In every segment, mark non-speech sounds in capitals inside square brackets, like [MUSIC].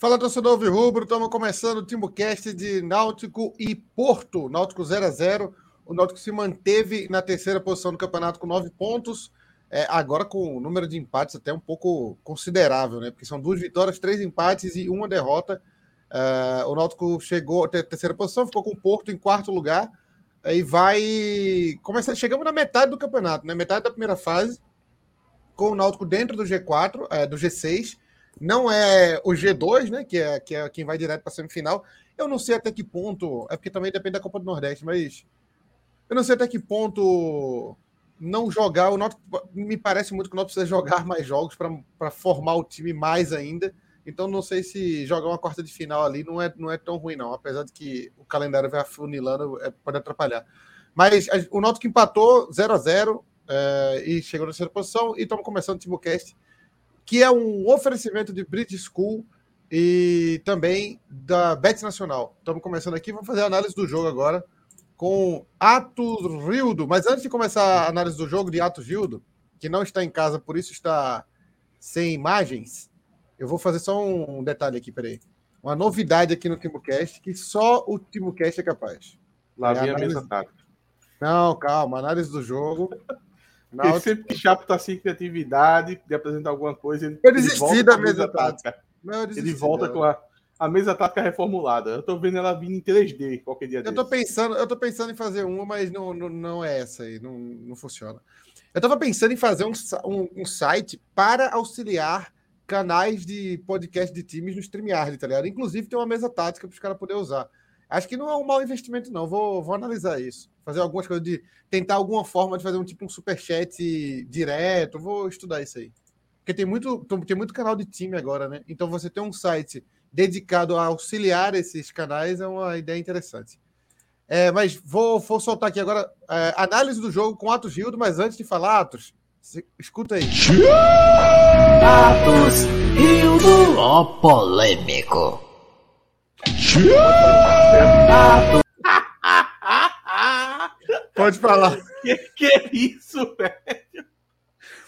Fala, torcedor Rubro, estamos começando o TimbuCast de Náutico e Porto. Náutico 0 a 0 O Náutico se manteve na terceira posição do campeonato com nove pontos. É, agora com o número de empates até um pouco considerável, né? Porque são duas vitórias, três empates e uma derrota. Uh, o Náutico chegou à terceira posição, ficou com o Porto em quarto lugar. E vai começar. Chegamos na metade do campeonato, né? Metade da primeira fase, com o Náutico dentro do G4, é, do G6 não é o G2, né? Que é, que é quem vai direto para a semifinal. Eu não sei até que ponto. É porque também depende da Copa do Nordeste, mas eu não sei até que ponto não jogar. O Náutico, me parece muito que o Náutico precisa jogar mais jogos para formar o time mais ainda. Então não sei se jogar uma quarta de final ali não é, não é tão ruim, não. Apesar de que o calendário vai afunilando, é, pode atrapalhar. Mas o Náutico empatou 0 a 0 é, e chegou na terceira posição. E estamos começando o TimoCast que é um oferecimento de British School e também da Bet Nacional. Estamos começando aqui, vamos fazer a análise do jogo agora com Atos Rildo. Mas antes de começar a análise do jogo de Atos Rildo, que não está em casa, por isso está sem imagens, eu vou fazer só um detalhe aqui, peraí. Uma novidade aqui no TimoCast, que só o TimoCast é capaz. Lá é vem a, análise... mesa tática. Não, calma, análise do jogo. Náutico... sempre que Chapo tá sem criatividade de apresentar alguma coisa, ele, eu desisti da mesa, mesa tática. tática. ele volta com a, a mesa tática reformulada. Eu tô vendo ela vindo em 3D qualquer dia. Eu tô pensando, eu tô pensando em fazer uma, mas não, não, não é essa aí, não, não funciona. Eu tava pensando em fazer um, um, um site para auxiliar canais de podcast de times no StreamYard, tá ligado? Inclusive tem uma mesa tática para os caras poderem usar. Acho que não é um mau investimento, não. Vou, vou analisar isso. Fazer algumas coisas de tentar alguma forma de fazer um tipo um superchat direto. Vou estudar isso aí. Porque tem muito, tem muito canal de time agora, né? Então você ter um site dedicado a auxiliar esses canais é uma ideia interessante. É, mas vou, vou soltar aqui agora é, análise do jogo com Atos Gildo, mas antes de falar, Atos, escuta aí. Atos Gildo, ó polêmico. Pode falar. Que que é isso, velho?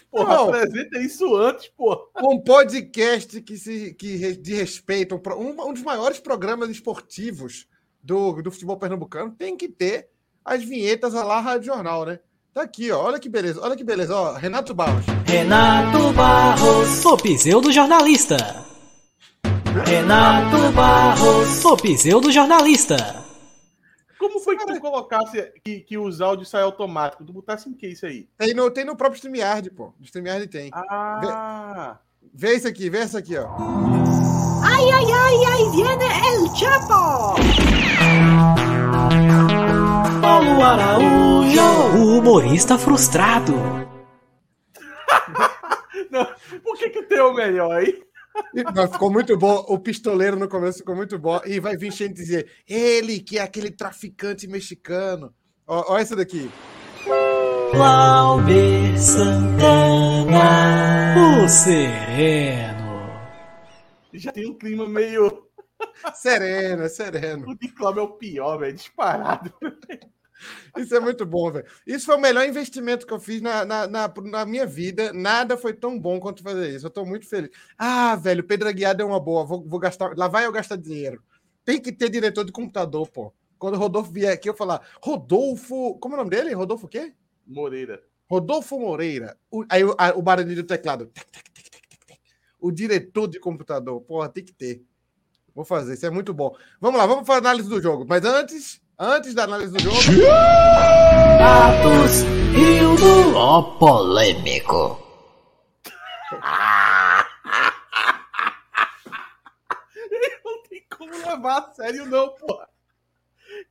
Porra, Não, apresenta isso antes, pô. Um podcast que, se, que de respeito, um, um dos maiores programas esportivos do, do futebol pernambucano, tem que ter as vinhetas lá Rádio Jornal, né? Tá aqui, ó. Olha que beleza, olha que beleza, ó. Renato Barros. Renato Barros, o pseudo jornalista. Renato Barros, o pseudo jornalista. Como foi que tu colocasse que, que os áudios saem automático? Tu botasse em que isso aí? Tem no, tem no próprio StreamYard, pô. No StreamYard tem. Ah! Vê, vê isso aqui, vê isso aqui, ó. Ai, ai, ai, ai, viene el Chapo! Paulo Araújo, o humorista frustrado. [LAUGHS] Não, por que que tem o melhor aí? Mas ficou muito bom. O pistoleiro no começo ficou muito bom. E vai vir gente dizer: ele que é aquele traficante mexicano. Ó, ó essa daqui. Cláudio Santana, o sereno. Já tem um clima meio. Sereno, é sereno. O de Cláudio é o pior, velho. Disparado. Isso é muito bom, velho. Isso foi o melhor investimento que eu fiz na, na, na, na, minha vida. Nada foi tão bom quanto fazer isso. Eu tô muito feliz. Ah, velho, Pedro Aguiar deu uma boa. Vou, vou gastar. Lá vai eu gastar dinheiro. Tem que ter diretor de computador, pô. Quando o Rodolfo vier aqui, eu falar, Rodolfo. Como é o nome dele? Rodolfo o quê? Moreira. Rodolfo Moreira. O, aí o, a, o barulho do teclado. O diretor de computador. Porra, tem que ter. Vou fazer, isso é muito bom. Vamos lá, vamos fazer análise do jogo. Mas antes, Antes da análise do jogo. Atos Rildo. Ó polêmico. não tem como levar a sério, não, porra.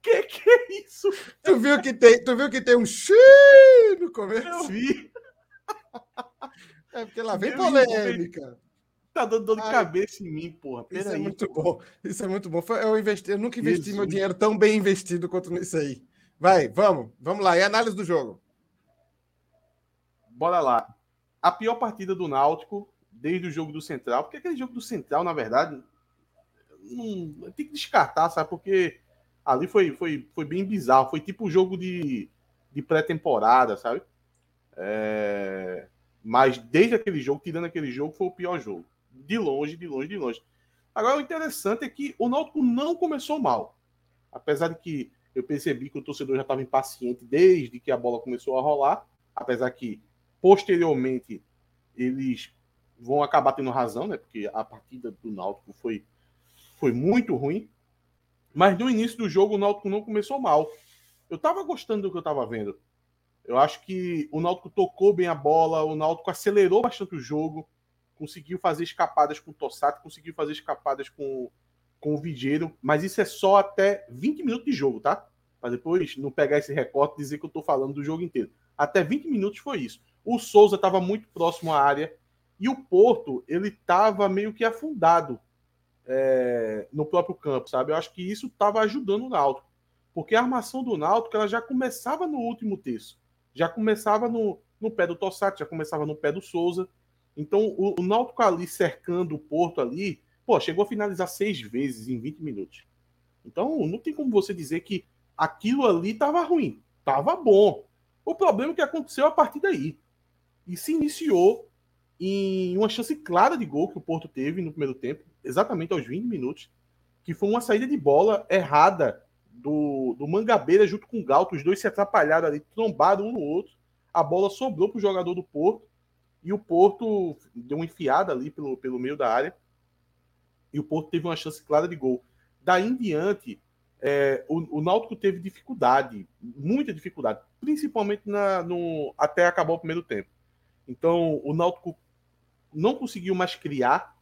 Que que é isso? Tu viu que tem, tu viu que tem um xi no começo? Eu vi. É porque lá vem polêmica. Tá dando dor de cabeça em mim, porra. Pera isso é aí, é muito porra. bom. Isso é muito bom. Eu, investi, eu nunca investi isso. meu dinheiro tão bem investido quanto nisso aí. Vai, vamos. Vamos lá. E análise do jogo? Bora lá. A pior partida do Náutico desde o jogo do Central. Porque aquele jogo do Central, na verdade, não, tem que descartar, sabe? Porque ali foi, foi, foi bem bizarro. Foi tipo o jogo de, de pré-temporada, sabe? É... Mas desde aquele jogo, tirando aquele jogo, foi o pior jogo. De longe, de longe, de longe. Agora, o interessante é que o Náutico não começou mal. Apesar de que eu percebi que o torcedor já estava impaciente desde que a bola começou a rolar, apesar que posteriormente eles vão acabar tendo razão, né? Porque a partida do Náutico foi, foi muito ruim. Mas no início do jogo o Náutico não começou mal. Eu estava gostando do que eu estava vendo. Eu acho que o Náutico tocou bem a bola, o Náutico acelerou bastante o jogo, conseguiu fazer escapadas com o Tossato, conseguiu fazer escapadas com, com o Vigeiro, mas isso é só até 20 minutos de jogo, tá? Para depois não pegar esse recorte e dizer que eu estou falando do jogo inteiro. Até 20 minutos foi isso. O Souza estava muito próximo à área e o Porto ele estava meio que afundado é, no próprio campo, sabe? Eu acho que isso estava ajudando o Náutico, porque a armação do Náutico ela já começava no último terço, já começava no, no pé do Tossati, já começava no pé do Souza. Então o, o Náutico ali cercando o Porto ali, pô, chegou a finalizar seis vezes em 20 minutos. Então não tem como você dizer que aquilo ali estava ruim, estava bom. O problema é que aconteceu a partir daí. E se iniciou em uma chance clara de gol que o Porto teve no primeiro tempo, exatamente aos 20 minutos, que foi uma saída de bola errada do, do Mangabeira junto com o Galto. Os dois se atrapalharam ali, trombaram um no outro. A bola sobrou para o jogador do Porto e o Porto deu uma enfiada ali pelo, pelo meio da área. E o Porto teve uma chance clara de gol. Daí em diante, é, o, o Náutico teve dificuldade, muita dificuldade, principalmente na, no, até acabar o primeiro tempo. Então, o Náutico não conseguiu mais criar.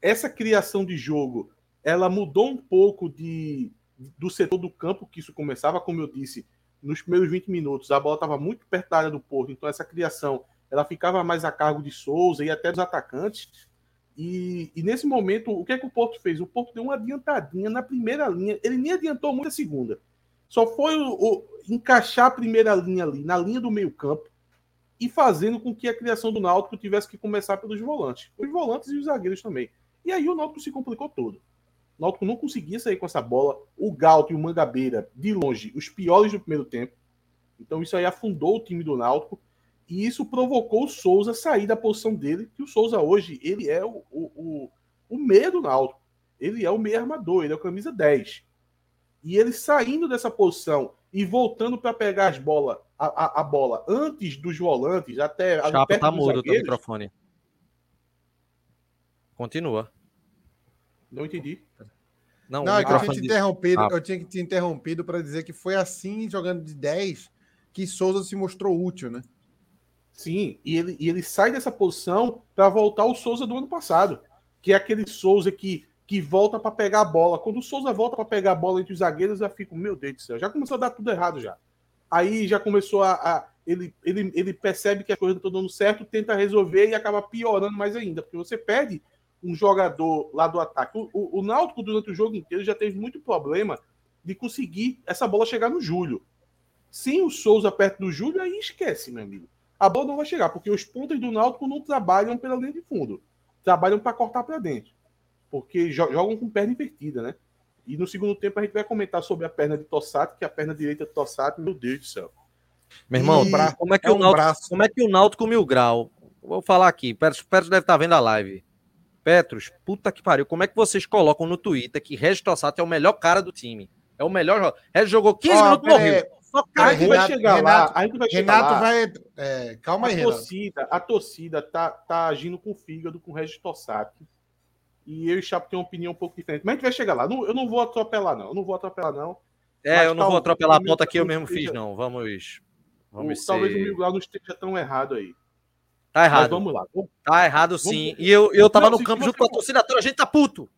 Essa criação de jogo, ela mudou um pouco de, do setor do campo que isso começava, como eu disse, nos primeiros 20 minutos, a bola estava muito perto da área do Porto, então essa criação ela ficava mais a cargo de Souza e até dos atacantes. E, e, nesse momento, o que é que o Porto fez? O Porto deu uma adiantadinha na primeira linha. Ele nem adiantou muito a segunda. Só foi o, o, encaixar a primeira linha ali, na linha do meio-campo, e fazendo com que a criação do Náutico tivesse que começar pelos volantes. Os volantes e os zagueiros também. E aí o Náutico se complicou todo. O Náutico não conseguia sair com essa bola. O Galto e o Mangabeira, de longe, os piores do primeiro tempo. Então isso aí afundou o time do Náutico. E isso provocou o Souza sair da posição dele, que o Souza hoje, ele é o, o, o, o meia do Náutico. Ele é o meia armador, ele é o camisa 10. E ele saindo dessa posição e voltando para pegar as bola, a, a, a, bola antes dos volantes, até Chapa tá mudo o microfone. Continua. Não entendi. Não, não é eu, tinha te interrompido, ah. eu tinha que te interrompido para dizer que foi assim, jogando de 10, que Souza se mostrou útil, né? Sim, e ele, e ele sai dessa posição para voltar o Souza do ano passado, que é aquele Souza que, que volta para pegar a bola. Quando o Souza volta para pegar a bola entre os zagueiros, eu fico, meu Deus do céu, já começou a dar tudo errado já. Aí já começou a. a ele, ele, ele percebe que as coisas não estão dando certo, tenta resolver e acaba piorando mais ainda, porque você perde um jogador lá do ataque. O, o, o Náutico, durante o jogo inteiro, já teve muito problema de conseguir essa bola chegar no Júlio. Sem o Souza perto do Júlio, aí esquece, meu amigo a bola não vai chegar, porque os pontos do Náutico não trabalham pela linha de fundo, trabalham para cortar para dentro, porque jogam com perna invertida, né? E no segundo tempo a gente vai comentar sobre a perna de Tossato, que é a perna direita de Tossato, meu Deus do céu. Meu irmão, e... como, é que é o Náutico, como é que o Náutico mil grau? Vou falar aqui, Petros, Petros deve estar tá vendo a live. Petros, puta que pariu, como é que vocês colocam no Twitter que Regis Tossato é o melhor cara do time? É o melhor. Regis jogou 15 oh, minutos e morreu. Só cara, a gente vai chegar Renato, lá. A gente vai chegar Renato lá. vai. É, calma aí, a torcida, A torcida tá, tá agindo com o fígado, com o Regis Tossati. E eu e o Chapo tem uma opinião um pouco diferente. Mas a gente vai chegar lá. Não, eu não vou atropelar, não. Eu não vou atropelar, não. É, Mas eu não vou atropelar a ponta que eu mesmo esteja... fiz, não. Vamos. vamos o, ser... Talvez o Mil Grau não esteja tão errado aí. Tá errado. Mas vamos lá. Vamos... Tá errado, sim. Vamos... E eu, eu tava não, no campo junto com a torcida toda. A gente tá puto.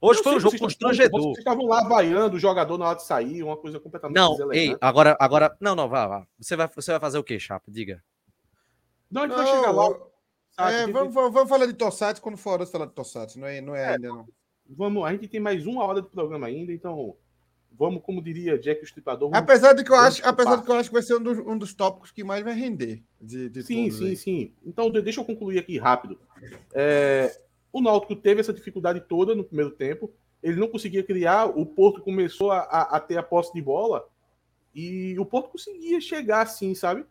Hoje foi um jogo constrangedor. Vocês estavam lá vaiando o jogador na hora de sair, uma coisa completamente Não, ei, agora, agora. Não, não, vá, vá. Você vai, você vai fazer o quê, Chapo? Diga. Não, a gente não, vai chegar lá. É, vamos, vamos, falar de Tossati quando for hora de falar de Tossati, não é, não é, é, ainda não. Vamos, a gente tem mais uma hora de programa ainda, então vamos, como diria Jack o Estripador. Apesar de que eu acho, apesar de que eu acho que vai ser um dos, um dos tópicos que mais vai render. De, de sim, sim, aí. sim. Então deixa eu concluir aqui rápido. É, o Náutico teve essa dificuldade toda no primeiro tempo. Ele não conseguia criar. O Porto começou a, a, a ter a posse de bola e o Porto conseguia chegar assim, sabe?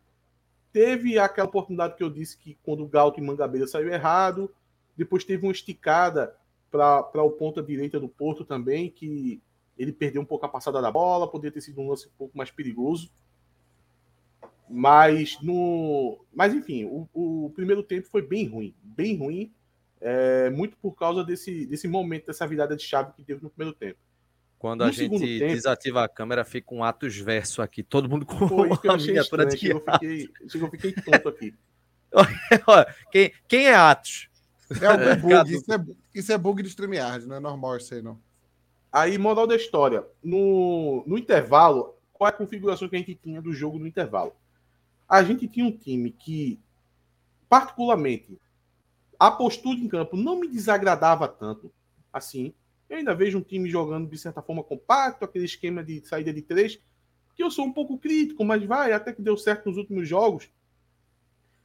Teve aquela oportunidade que eu disse que quando o Galto e Mangabeira saiu errado. Depois teve uma esticada para o ponta direita do Porto também, que ele perdeu um pouco a passada da bola, poderia ter sido um lance um pouco mais perigoso. Mas no, mas enfim, o, o primeiro tempo foi bem ruim, bem ruim, é, muito por causa desse, desse momento, dessa virada de chave que teve no primeiro tempo. Quando no a gente tempo, desativa a câmera, fica um atos verso aqui, todo mundo com foi, [LAUGHS] a miniatura de eu fiquei, eu fiquei tonto aqui. [LAUGHS] quem, quem é Atos? É algum [LAUGHS] bug, isso é, isso é bug de StreamYard, não é normal isso aí, não. Aí, moral da história, no, no intervalo, qual é a configuração que a gente tinha do jogo no intervalo? A gente tinha um time que, particularmente, a postura em campo não me desagradava tanto assim. Eu ainda vejo um time jogando de certa forma compacto, aquele esquema de saída de três, que eu sou um pouco crítico, mas vai, até que deu certo nos últimos jogos.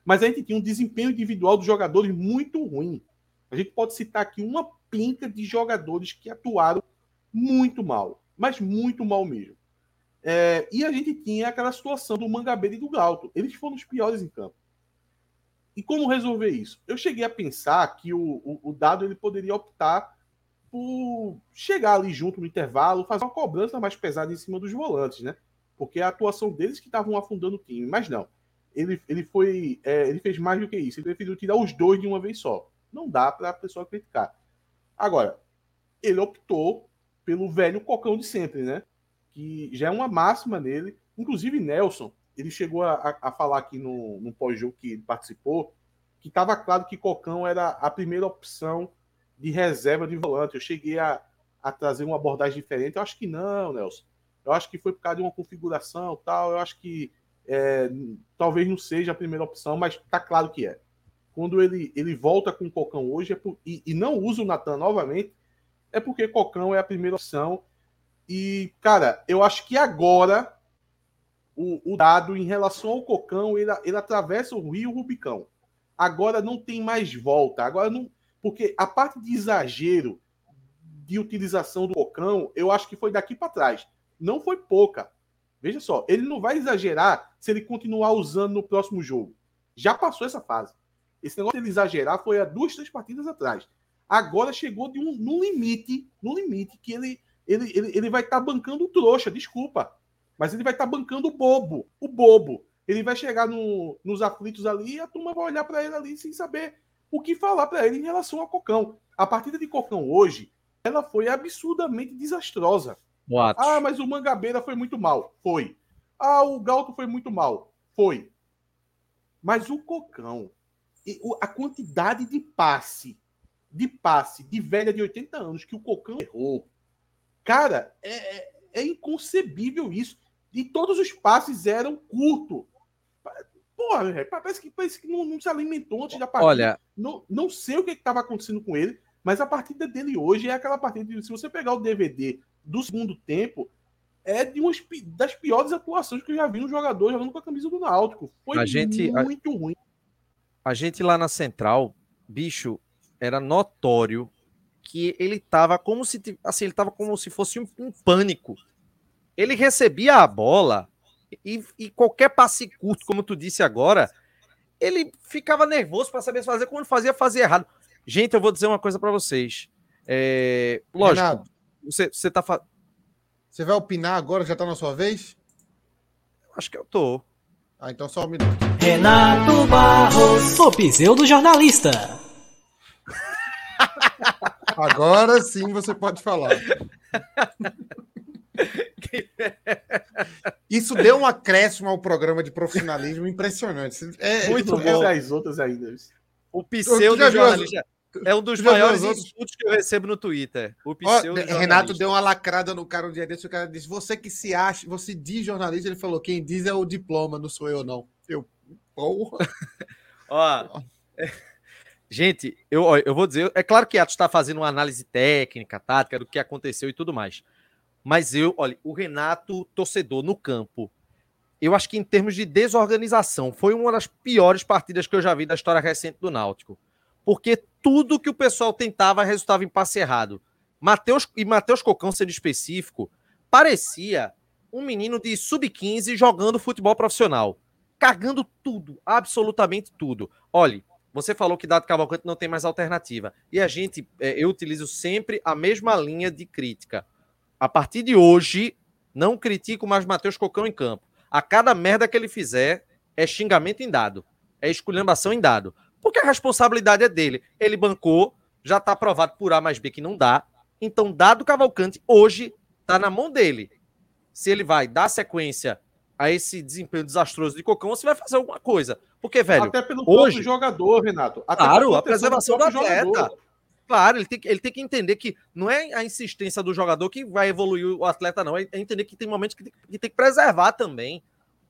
Mas a gente tinha um desempenho individual dos jogadores muito ruim. A gente pode citar aqui uma pinca de jogadores que atuaram muito mal, mas muito mal mesmo. É, e a gente tinha aquela situação do Mangabeira e do Galto. Eles foram os piores em campo. E como resolver isso? Eu cheguei a pensar que o, o, o, Dado ele poderia optar por chegar ali junto no intervalo, fazer uma cobrança mais pesada em cima dos volantes, né? Porque a atuação deles que estavam afundando o time. Mas não. Ele, ele foi. É, ele fez mais do que isso. Ele preferiu tirar os dois de uma vez só. Não dá para a pessoa criticar. Agora, ele optou pelo velho cocão de sempre, né? Que já é uma máxima nele. Inclusive, Nelson, ele chegou a, a falar aqui no, no pós-jogo que participou, que estava claro que Cocão era a primeira opção de reserva de volante. Eu cheguei a, a trazer uma abordagem diferente. Eu acho que não, Nelson. Eu acho que foi por causa de uma configuração tal. Eu acho que é, talvez não seja a primeira opção, mas tá claro que é. Quando ele, ele volta com o Cocão hoje é por, e, e não usa o Natan novamente, é porque Cocão é a primeira opção. E, cara, eu acho que agora o, o dado em relação ao Cocão, ele, ele atravessa o Rio Rubicão. Agora não tem mais volta. Agora não. Porque a parte de exagero de utilização do Cocão, eu acho que foi daqui para trás. Não foi pouca. Veja só, ele não vai exagerar se ele continuar usando no próximo jogo. Já passou essa fase. Esse negócio de ele exagerar foi há duas, três partidas atrás agora chegou de um, num limite, no limite que ele, ele, ele, ele vai estar tá bancando trouxa, desculpa. Mas ele vai estar tá bancando o bobo, o bobo. Ele vai chegar no, nos aflitos ali e a turma vai olhar para ele ali sem saber o que falar para ele em relação ao Cocão. A partida de Cocão hoje, ela foi absurdamente desastrosa. What? Ah, mas o Mangabeira foi muito mal. Foi. Ah, o Galto foi muito mal. Foi. Mas o Cocão, a quantidade de passe de passe de velha de 80 anos que o Cocão errou. Cara, é, é, é inconcebível isso. E todos os passes eram curtos. Porra, parece que, parece que não, não, se alimentou antes da partida. Olha, não, não sei o que estava acontecendo com ele, mas a partida dele hoje é aquela partida. De, se você pegar o DVD do segundo tempo, é de umas das piores atuações que eu já vi um jogador jogando com a camisa do Náutico. Foi a gente, muito a, ruim. A gente lá na central, bicho, era notório que ele estava como se assim, ele tava como se fosse um, um pânico. Ele recebia a bola e, e, qualquer passe curto, como tu disse agora, ele ficava nervoso para saber fazer, quando fazia, fazia errado. Gente, eu vou dizer uma coisa para vocês. É, lógico, Renato, você, você tá. Fa... Você vai opinar agora? Já tá na sua vez? Acho que eu tô. Ah, então só um minuto. Renato Barros, o pseudo jornalista. Agora sim você pode falar. [LAUGHS] [LAUGHS] Isso deu um acréscimo ao programa de profissionalismo impressionante. É, Muito bom. as outras ainda. O pseudo jornalista é um dos maiores insultos que eu recebo no Twitter. O pseudo Renato deu uma lacrada no cara um dia desse. O cara disse: Você que se acha, você diz jornalista. Ele falou: Quem diz é o diploma, não sou eu, não. Eu, porra. [LAUGHS] Ó. Gente, eu, eu vou dizer, é claro que Atos está fazendo uma análise técnica, tática do que aconteceu e tudo mais. Mas eu, olha, o Renato, torcedor no campo, eu acho que em termos de desorganização, foi uma das piores partidas que eu já vi da história recente do Náutico. Porque tudo que o pessoal tentava resultava em passe errado. Mateus, e Matheus Cocão, sendo específico, parecia um menino de sub-15 jogando futebol profissional. Cagando tudo, absolutamente tudo. Olha, você falou que Dado Cavalcante não tem mais alternativa. E a gente, é, eu utilizo sempre a mesma linha de crítica. A partir de hoje, não critico mais Matheus Cocão em campo. A cada merda que ele fizer, é xingamento em dado. É esculhambação em dado. Porque a responsabilidade é dele. Ele bancou, já está provado por A mais B que não dá. Então, dado Cavalcante, hoje, está na mão dele. Se ele vai dar sequência a esse desempenho desastroso de Cocão, você vai fazer alguma coisa. Porque, velho. Até pelo hoje, jogador, Renato. Até claro, a preservação do, do atleta. Jogador. Claro, ele tem, que, ele tem que entender que não é a insistência do jogador que vai evoluir o atleta, não. É entender que tem momentos que tem que, tem que preservar também.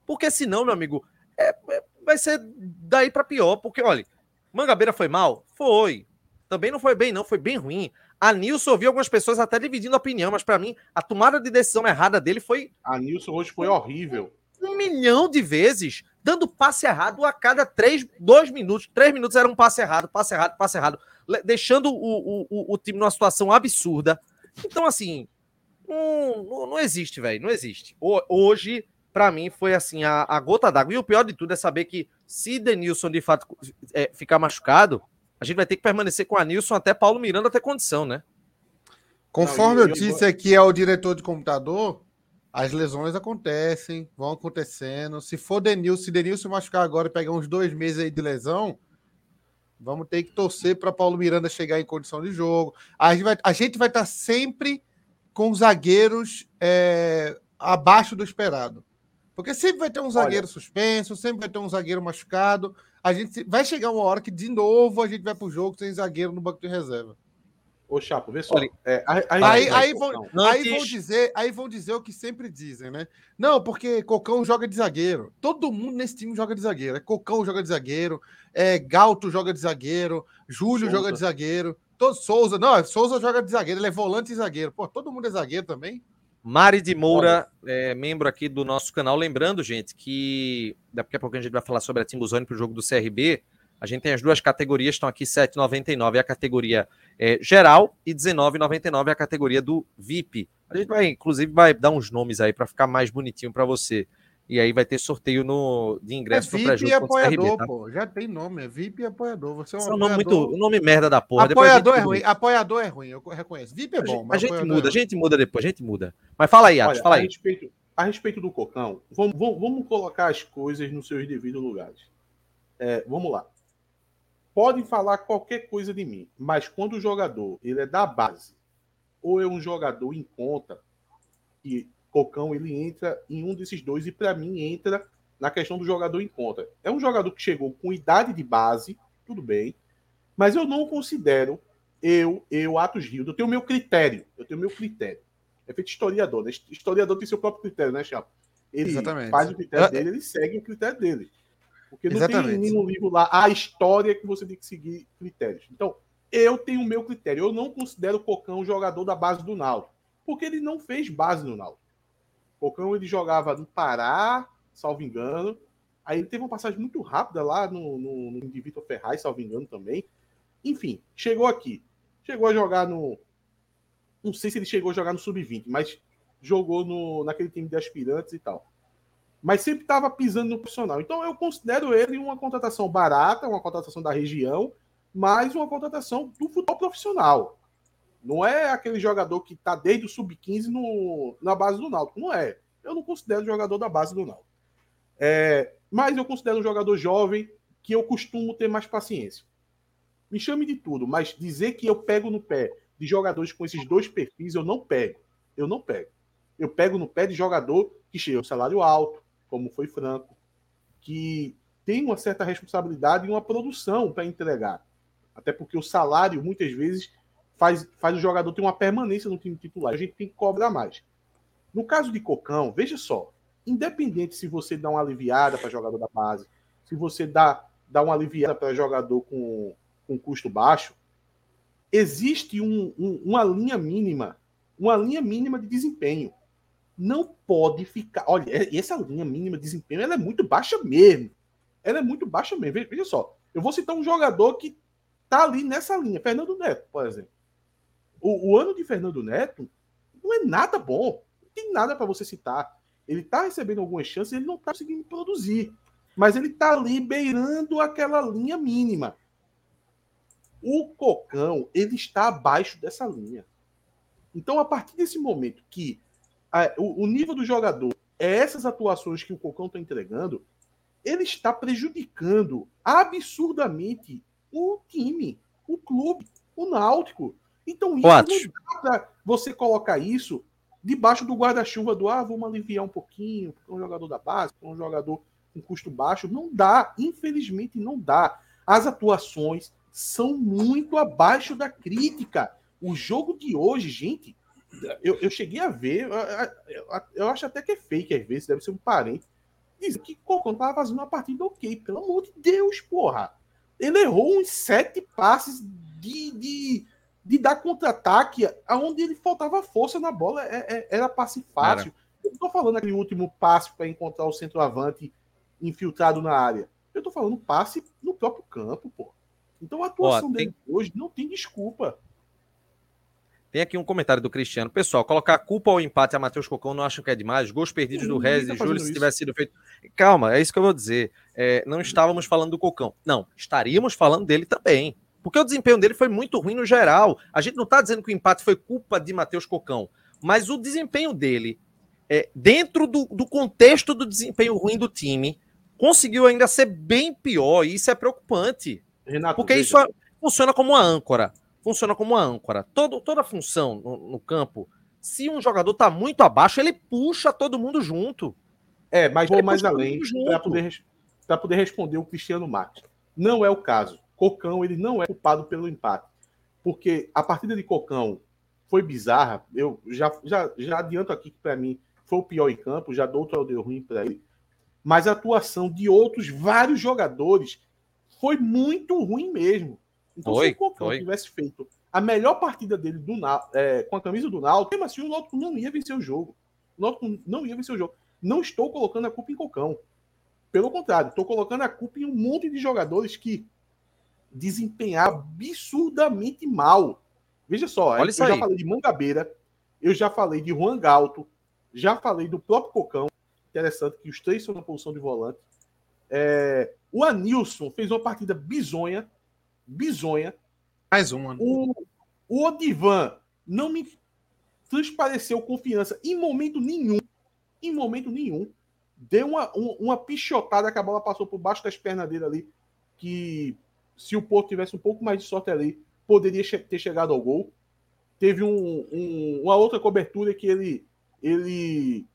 Porque senão, meu amigo, é, é, vai ser daí para pior. Porque, olha, Mangabeira foi mal? Foi. Também não foi bem, não. Foi bem ruim. A Nilson ouviu algumas pessoas até dividindo opinião, mas para mim, a tomada de decisão errada dele foi. A Nilson hoje foi horrível um milhão de vezes, dando passe errado a cada três, dois minutos. Três minutos era um passe errado, passe errado, passe errado, deixando o, o, o time numa situação absurda. Então, assim, não, não, não existe, velho, não existe. Hoje, para mim, foi assim, a, a gota d'água. E o pior de tudo é saber que se Denilson de fato é, ficar machucado, a gente vai ter que permanecer com a Nilson até Paulo Miranda ter condição, né? Conforme não, eu, eu disse aqui ao diretor de computador, as lesões acontecem, vão acontecendo. Se for Denilson, se Denilson machucar agora e pegar uns dois meses aí de lesão, vamos ter que torcer para Paulo Miranda chegar em condição de jogo. A gente vai, a gente vai estar tá sempre com zagueiros é, abaixo do esperado. Porque sempre vai ter um zagueiro Olha, suspenso, sempre vai ter um zagueiro machucado. A gente vai chegar uma hora que, de novo, a gente vai para o jogo sem zagueiro no banco de reserva. Ô, Chapo, vê só. É, aí, aí, aí, vão, aí, vão dizer, aí vão dizer o que sempre dizem, né? Não, porque Cocão joga de zagueiro. Todo mundo nesse time joga de zagueiro. É Cocão joga de zagueiro, é Galto joga de zagueiro, Júlio Souza. joga de zagueiro, todo Souza. Não, Souza joga de zagueiro, ele é volante e zagueiro. Pô, todo mundo é zagueiro também. Mari de Moura, é, membro aqui do nosso canal. Lembrando, gente, que daqui a pouco a gente vai falar sobre a Timbuzone para o jogo do CRB. A gente tem as duas categorias, estão aqui 7,99 a categoria é, geral e 19,99 a categoria do VIP. A gente vai, inclusive, vai dar uns nomes aí para ficar mais bonitinho para você. E aí vai ter sorteio no, de ingresso é VIP pré e apoiador, tá? pô. Já tem nome, é VIP e apoiador. Você é um é nome muito, nome merda da porra. Apoiador é ruim, apoiador é ruim, eu reconheço. VIP é bom, A gente muda, é a gente muda depois, a gente muda. Mas fala aí, Atos, fala aí. A respeito, a respeito do Cocão, vamos, vamos, vamos, colocar as coisas nos seus devidos lugares. É, vamos lá podem falar qualquer coisa de mim, mas quando o jogador ele é da base ou é um jogador em conta, e Cocão ele entra em um desses dois e para mim entra na questão do jogador em conta. É um jogador que chegou com idade de base, tudo bem, mas eu não considero eu, eu Atos Rio, eu tenho meu critério, eu tenho meu critério. É feito historiador, né? Historiador tem seu próprio critério, né, Chapo? Ele Exatamente. faz o critério dele, ele segue o critério dele. Porque não Exatamente. tem nenhum livro lá a história que você tem que seguir critérios. Então, eu tenho o meu critério. Eu não considero o Cocão jogador da base do Náutico, porque ele não fez base no Náutico. O Cocão ele jogava no Pará, salvo engano. Aí ele teve uma passagem muito rápida lá no, no, no de Vitor Ferraz, salvo engano também. Enfim, chegou aqui. Chegou a jogar no. Não sei se ele chegou a jogar no Sub-20, mas jogou no, naquele time de aspirantes e tal mas sempre estava pisando no profissional. Então eu considero ele uma contratação barata, uma contratação da região, mas uma contratação do futebol profissional. Não é aquele jogador que está desde o sub-15 na base do Náutico. Não é. Eu não considero jogador da base do Náutico. É, mas eu considero um jogador jovem que eu costumo ter mais paciência. Me chame de tudo, mas dizer que eu pego no pé de jogadores com esses dois perfis, eu não pego. Eu não pego. Eu pego no pé de jogador que chega ao salário alto, como foi Franco, que tem uma certa responsabilidade e uma produção para entregar. Até porque o salário, muitas vezes, faz, faz o jogador ter uma permanência no time titular. A gente tem que cobrar mais. No caso de Cocão, veja só, independente se você dá uma aliviada para jogador da base, se você dá, dá uma aliviada para jogador com, com custo baixo, existe um, um, uma linha mínima, uma linha mínima de desempenho não pode ficar. Olha, essa linha mínima de desempenho ela é muito baixa mesmo. Ela é muito baixa mesmo. Veja só, eu vou citar um jogador que tá ali nessa linha, Fernando Neto, por exemplo. O, o ano de Fernando Neto não é nada bom. Não tem nada para você citar. Ele tá recebendo algumas chances, ele não tá conseguindo produzir. Mas ele tá ali beirando aquela linha mínima. O Cocão, ele está abaixo dessa linha. Então, a partir desse momento que a, o, o, nível do jogador é essas atuações que o Cocão está entregando, ele está prejudicando absurdamente o time, o clube, o Náutico. Então, isso não dá para você colocar isso debaixo do guarda-chuva do ah, vamos aliviar um pouquinho, porque é um jogador da base, porque é um jogador com custo baixo. Não dá, infelizmente não dá. As atuações são muito abaixo da crítica. O jogo de hoje, gente, eu, eu cheguei a ver, eu, eu, acho até que é fake às vezes, deve ser um parente, diz que Cocão tava fazendo uma partida ok, pelo amor de Deus, porra. Ele errou uns sete passes de, de, de dar contra-ataque, aonde ele faltava força na bola, é, é, era passe fácil. Era. Eu não tô falando aquele último passe para encontrar o centroavante infiltrado na área. Eu tô falando passe no próprio campo, pô. Então a atuação Ó, tem... dele hoje não tem desculpa. Tem aqui um comentário do Cristiano. Pessoal, colocar culpa ao empate a Matheus Cocão não acham que é demais? Gols perdidos do Rez e Júlio, se tivesse sido feito. Calma, é isso que eu vou dizer. É, não estávamos falando do Cocão. Não, estaríamos falando dele também. Porque o desempenho dele foi muito ruim no geral. A gente não está dizendo que o empate foi culpa de Matheus Cocão. Mas o desempenho dele, é, dentro do, do contexto do desempenho ruim do time, conseguiu ainda ser bem pior. E isso é preocupante. Renato, porque isso é, funciona como uma âncora funciona como uma âncora. Todo, toda função no, no campo, se um jogador está muito abaixo, ele puxa todo mundo junto. É, mas vou mais além para poder, poder responder o Cristiano Marques. Não é o caso. Cocão ele não é culpado pelo empate. Porque a partida de Cocão foi bizarra. Eu já, já, já adianto aqui que para mim foi o pior em campo, já dou outro deu ruim para ele. Mas a atuação de outros vários jogadores foi muito ruim mesmo. Então, foi, se o Cocão foi. tivesse feito a melhor partida dele do, é, com a camisa do Náutico, mesmo assim o Náutico não ia vencer o jogo. O Náutico não ia vencer o jogo. Não estou colocando a culpa em Cocão. Pelo contrário, estou colocando a culpa em um monte de jogadores que desempenharam absurdamente mal. Veja só, Olha eu já aí. falei de Mangabeira, eu já falei de Juan Galto, já falei do próprio Cocão. Interessante que os três são na posição de volante. É, o Anilson fez uma partida bizonha, bizonha. Mais uma. Né? O, o Odivan não me transpareceu confiança em momento nenhum. Em momento nenhum. Deu uma, uma, uma pichotada que a bola passou por baixo das pernas dele ali. Que se o Porto tivesse um pouco mais de sorte ali, poderia che ter chegado ao gol. Teve um, um, uma outra cobertura que ele, ele,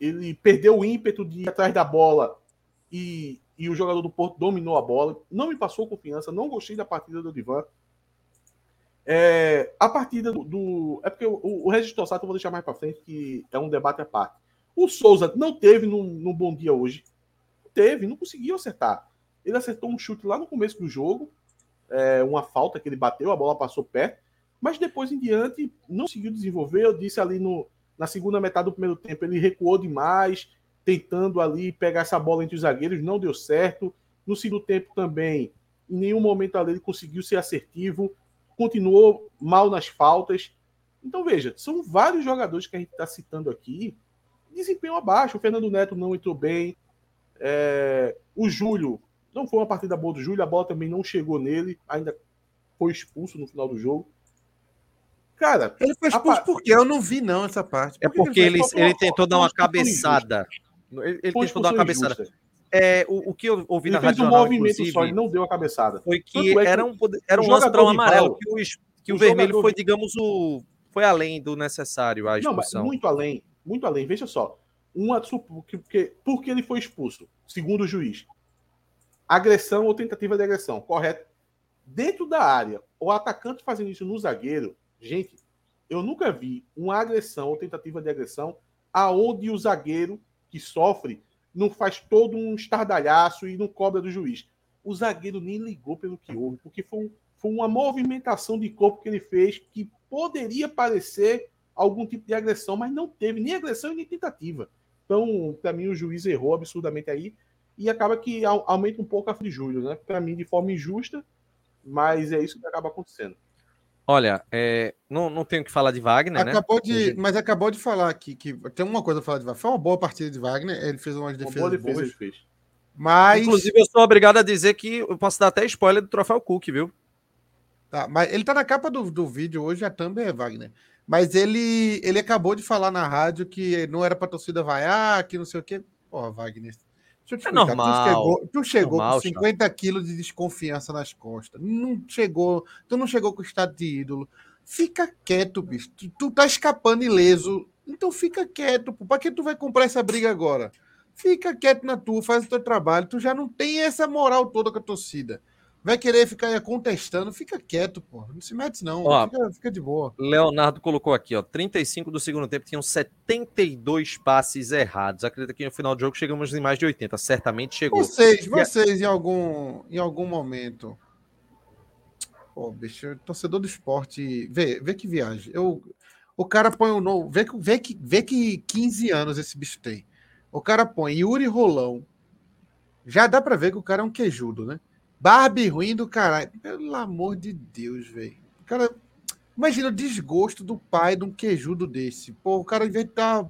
ele perdeu o ímpeto de ir atrás da bola e, e o jogador do Porto dominou a bola. Não me passou confiança, não gostei da partida do Divan. É, a partida do, do, É porque o, o Regis Tossato eu vou deixar mais para frente, que é um debate à parte. O Souza não teve no, no bom dia hoje. Teve, não conseguiu acertar. Ele acertou um chute lá no começo do jogo, é, uma falta que ele bateu, a bola passou perto, mas depois em diante não conseguiu desenvolver. Eu disse ali no, na segunda metade do primeiro tempo, ele recuou demais, tentando ali pegar essa bola entre os zagueiros, não deu certo. No segundo tempo também, em nenhum momento ali ele conseguiu ser assertivo, continuou mal nas faltas. Então veja, são vários jogadores que a gente está citando aqui, desempenho abaixo. O Fernando Neto não entrou bem, é... o Júlio não foi uma partida boa do Júlio, a bola também não chegou nele, ainda foi expulso no final do jogo. Cara, ele foi expulso a... porque eu não vi não essa parte. Por é porque ele, ele, ele tentou dar uma cabeçada. Ele, ele tentou dar uma cabeçada. É, o, o, que eu ouvi ele na fez um movimento só, ele não deu a cabeçada. Foi que, é era um, era um lance para o amarelo, que o, que o, o vermelho foi, digamos, o foi além do necessário a expulsão. Não, muito além, muito além. Veja só, uma, porque, porque ele foi expulso, segundo o juiz. Agressão ou tentativa de agressão, correto? Dentro da área, o atacante fazendo isso no zagueiro, gente, eu nunca vi uma agressão ou tentativa de agressão aonde o zagueiro que sofre não faz todo um estardalhaço e não cobra do juiz. O zagueiro nem ligou pelo que houve, porque foi, um, foi uma movimentação de corpo que ele fez que poderia parecer algum tipo de agressão, mas não teve nem agressão e nem tentativa. Então, para mim, o juiz errou absurdamente aí e acaba que aumenta um pouco a Júlio, né? Para mim, de forma injusta, mas é isso que acaba acontecendo. Olha, é, não, não tenho que falar de Wagner, né? acabou né? De, mas acabou de falar aqui que tem uma coisa a falar de Wagner. Foi uma boa partida de Wagner, ele fez umas defesas uma boa defesa boas. Ele fez. Mas... Inclusive, eu sou obrigado a dizer que eu posso dar até spoiler do Troféu Cook, viu? Tá, mas ele tá na capa do, do vídeo hoje, a thumb é Wagner. Mas ele, ele acabou de falar na rádio que não era pra torcida vaiar, que não sei o quê. Porra, Wagner. Deixa eu te é explicar. normal. Tu chegou, tu chegou normal, com 50 quilos de desconfiança nas costas. Não chegou, tu não chegou com o estado de ídolo. Fica quieto, bicho. Tu, tu tá escapando ileso. Então fica quieto, pô. Pra que tu vai comprar essa briga agora? Fica quieto na tua, faz o teu trabalho. Tu já não tem essa moral toda com a torcida vai querer ficar contestando, fica quieto, pô. Não se mete, não. Ó, fica, fica, de boa. Leonardo colocou aqui, ó. 35 do segundo tempo tinham 72 passes errados. Acredita que no final do jogo chegamos em mais de 80. Certamente chegou. Vocês, vocês em algum, em algum momento. Pô, bicho, torcedor do esporte. Vê, vê que viagem. Eu, o cara põe o um novo. Vê, vê, que, vê que 15 anos esse bicho tem. O cara põe Yuri Rolão. Já dá pra ver que o cara é um queijudo, né? Barbie ruim do caralho. Pelo amor de Deus, velho. Cara, imagina o desgosto do pai de um queijudo desse. Pô, o cara. Tá...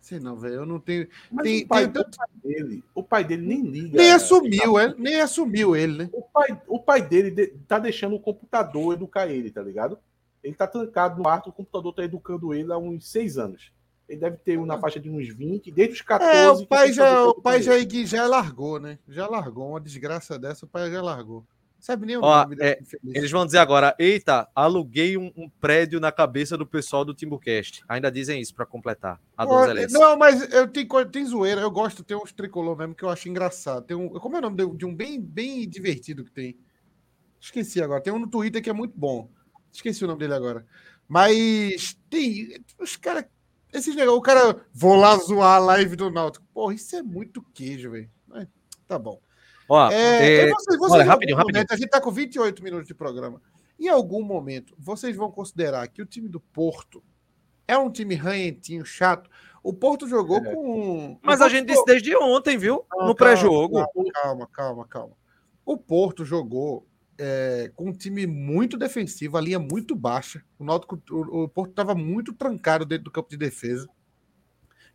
Sei não, velho. Eu não tenho. Mas tem, o, pai, tem... o, pai, dele, o pai dele nem liga. Nem assumiu, tá... é, nem assumiu ele, né? O pai, o pai dele de, tá deixando o computador educar ele, tá ligado? Ele tá trancado no quarto, o computador tá educando ele há uns seis anos. Ele deve ter um na faixa de uns 20, desde os 14. É, o pai, já, o pai já, já largou, né? Já largou. Uma desgraça dessa, o pai já largou. sabe nem o Ó, nome é, Eles vão dizer agora: eita, aluguei um, um, prédio na cabeça do pessoal do Timbucast. Ainda dizem isso para completar. A não, mas eu tenho, tem zoeira. Eu gosto, tem uns tricolor mesmo que eu acho engraçado. Tem um, como é o nome de, de um bem, bem divertido que tem? Esqueci agora. Tem um no Twitter que é muito bom. Esqueci o nome dele agora. Mas tem. Os caras esses negócios, o cara, vou lá zoar a live do Náutico. Porra, isso é muito queijo, velho. Tá bom. Ó, é, é... Vocês, vocês olha, rapidinho, rapidinho. Momento, a gente tá com 28 minutos de programa. Em algum momento, vocês vão considerar que o time do Porto é um time ranhentinho, chato. O Porto jogou é. com. Mas a gente disse desde ontem, viu? Não, no pré-jogo. Calma, calma, calma. O Porto jogou é, com um time muito defensivo, a linha muito baixa. O, Náutico, o, o Porto estava muito trancado dentro do campo de defesa.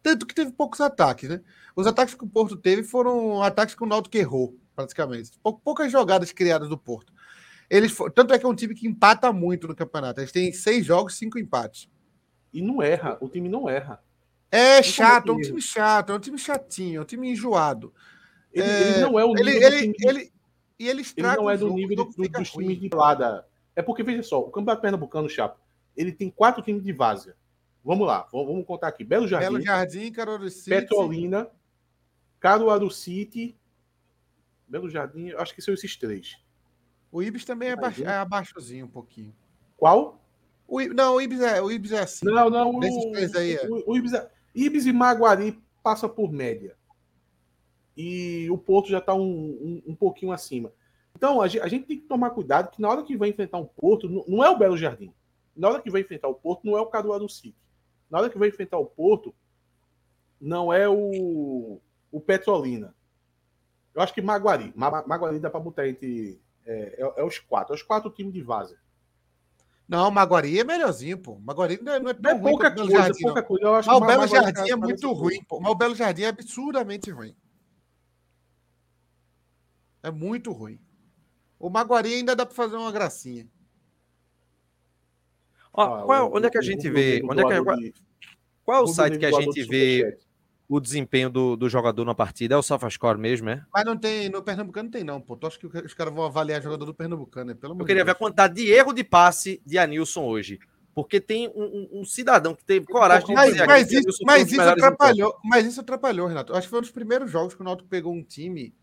Tanto que teve poucos ataques, né? Os ataques que o Porto teve foram ataques que o Náutico errou, praticamente. Poucas jogadas criadas do Porto. Eles, tanto é que é um time que empata muito no campeonato. Eles têm seis jogos, cinco empates. E não erra, o time não erra. É chato, é um time chato, é um time chatinho, é um time enjoado. Ele, é, ele não é o ele, ele, ele, e eles ele não é do nível do, do, dos times de lada. É porque, veja só, o Campeonato Pernambucano, Chapo, ele tem quatro times de várzea. Vamos lá, vamos contar aqui. Belo Jardim, Belo Jardim Caruaru City, Petrolina, Caruaru City, Belo Jardim, acho que são esses três. O Ibis também é, baixo, é abaixozinho um pouquinho. Qual? O, não, o Ibis é, o Ibis é assim. Não, não, o, aí é. o, o Ibis, é, Ibis e Maguari passa por média e o Porto já está um, um, um, pouquinho acima. Então a gente, a gente, tem que tomar cuidado que na hora que vai enfrentar um Porto, não é o Belo Jardim. Na hora que vai enfrentar o Porto, não é o Caruaru City. Na hora que vai enfrentar o Porto, não é o, o Petrolina. Eu acho que Maguari. Maguari dá para botar entre. É, é, é, os quatro. É os quatro times de vaza. Não, Maguari é melhorzinho, pô. Maguari não é, não é tão é ruim pouca coisa, Jardim, pouca coisa. Eu acho Mas o Belo Jardim é muito ruim, pô. Mas o Belo Jardim é absurdamente ruim. É muito ruim. O Maguari ainda dá para fazer uma gracinha. Ó, ah, qual, o, onde é que a gente vê? Onde é que, qual, qual é o site que a gente vê o desempenho do, do jogador na partida? É o SofaScore mesmo, é? Mas não tem, no Pernambucano tem não, pô. Tu acha que os caras vão avaliar jogador do Pernambucano, né? Pelo Eu queria Deus. ver a quantidade de erro de passe de Anilson hoje. Porque tem um, um, um cidadão que teve coragem de mas, mas isso, mas isso atrapalhou, mas isso atrapalhou, Renato. Acho que foi um dos primeiros jogos que o Náutico pegou um time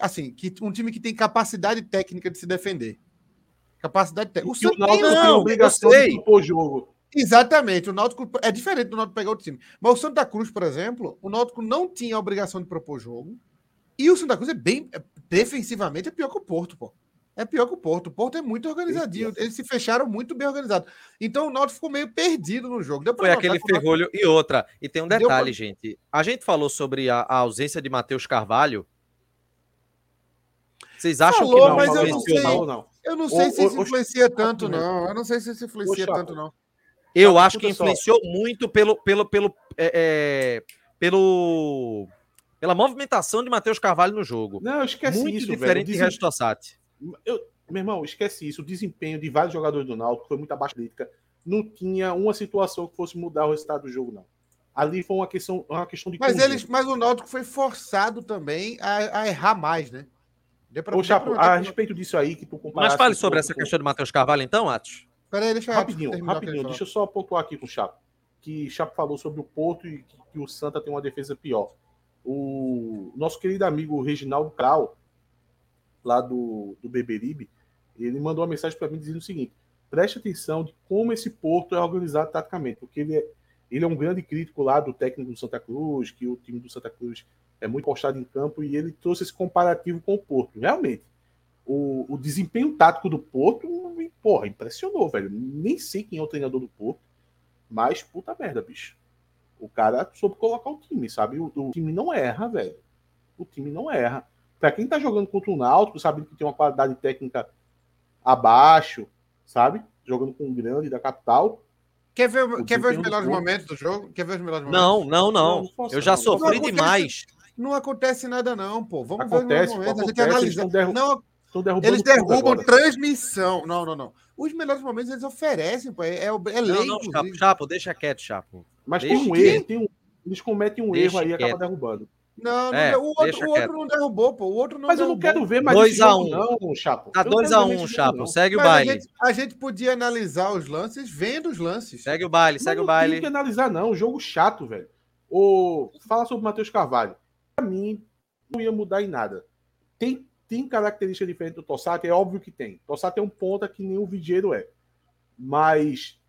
assim, que um time que tem capacidade técnica de se defender. Capacidade técnica. O, o Náutico não, tem obrigação de propor jogo. Exatamente, o Náutico é diferente do Náutico pegar outro time. Mas o Santa Cruz, por exemplo, o Náutico não tinha a obrigação de propor jogo. E o Santa Cruz é bem é, defensivamente é pior que o Porto, pô. É pior que o Porto. O Porto é muito organizadinho. Eles se fecharam muito bem organizados. Então o Náutico ficou meio perdido no jogo. Foi aquele ferrolho. Náutico... E outra. E tem um detalhe, Deu... gente. A gente falou sobre a, a ausência de Matheus Carvalho vocês acham Falou, que não? Mas eu não sei, não. Eu não sei o, se isso influencia tanto, não. Eu não sei se isso influencia tanto, não. Eu acho que influenciou muito pelo, pelo, pelo, é, é, pelo, pela movimentação de Matheus Carvalho no jogo. Não, eu esqueci muito isso, diferente velho. de Resto Eu, meu irmão, esquece isso. O desempenho de vários jogadores do Náutico foi muito abaixo crítica. Não tinha uma situação que fosse mudar o resultado do jogo, não. Ali foi uma questão, uma questão de. Mas, eles, mas o Náutico foi forçado também a, a errar mais, né? Pra, Ô, Chapo, a respeito disso aí que tu Mas fale sobre essa questão do Matheus Carvalho, então, Atos. Peraí, deixa Rapidinho, Atos rapidinho. Deixa eu só pontuar aqui com o Chapo. Que Chapo falou sobre o Porto e que, que o Santa tem uma defesa pior. O nosso querido amigo Reginaldo Krau, lá do, do Beberibe, ele mandou uma mensagem para mim dizendo o seguinte: preste atenção de como esse Porto é organizado taticamente, porque ele é, ele é um grande crítico lá do técnico do Santa Cruz, que o time do Santa Cruz é muito postado em campo, e ele trouxe esse comparativo com o Porto. Realmente, o, o desempenho tático do Porto, porra, impressionou, velho. Nem sei quem é o treinador do Porto, mas puta merda, bicho. O cara soube colocar o time, sabe? O, o time não erra, velho. O time não erra. Pra quem tá jogando contra o Náutico, sabe que tem uma qualidade técnica abaixo, sabe? Jogando com o grande da capital. Quer ver, quer ver os melhores momentos do jogo? Quer ver os melhores momentos? Não, não, não. não, não Eu já sofri não demais. Não acontece nada, não, pô. Vamos acontece, ver os momentos. Acontece, a gente analisa. Derru... Não, eles derrubam transmissão. Não, não, não. Os melhores momentos eles oferecem, pô. É, é, é lei. Não, não, Chapo, Chapo, deixa quieto, Chapo. Mas deixa tem um erro, tem um, eles cometem um deixa erro aí e acaba derrubando. Não, é, não o, outro, o outro não derrubou, pô. O outro não mas derrubou. eu não quero ver mais 2x1, um. não, Chapo. Tá 2x1, um, Chapo. Segue mas o baile. A gente, a gente, podia analisar os lances vendo os lances. Segue o baile, segue o baile. Não tem que analisar, não. Jogo chato, velho. O... Fala sobre o Matheus Carvalho. Mim, não ia mudar em nada. Tem, tem característica diferente do Tossati? É óbvio que tem. Tossati é um ponta que nem o Vigeiro é. Mas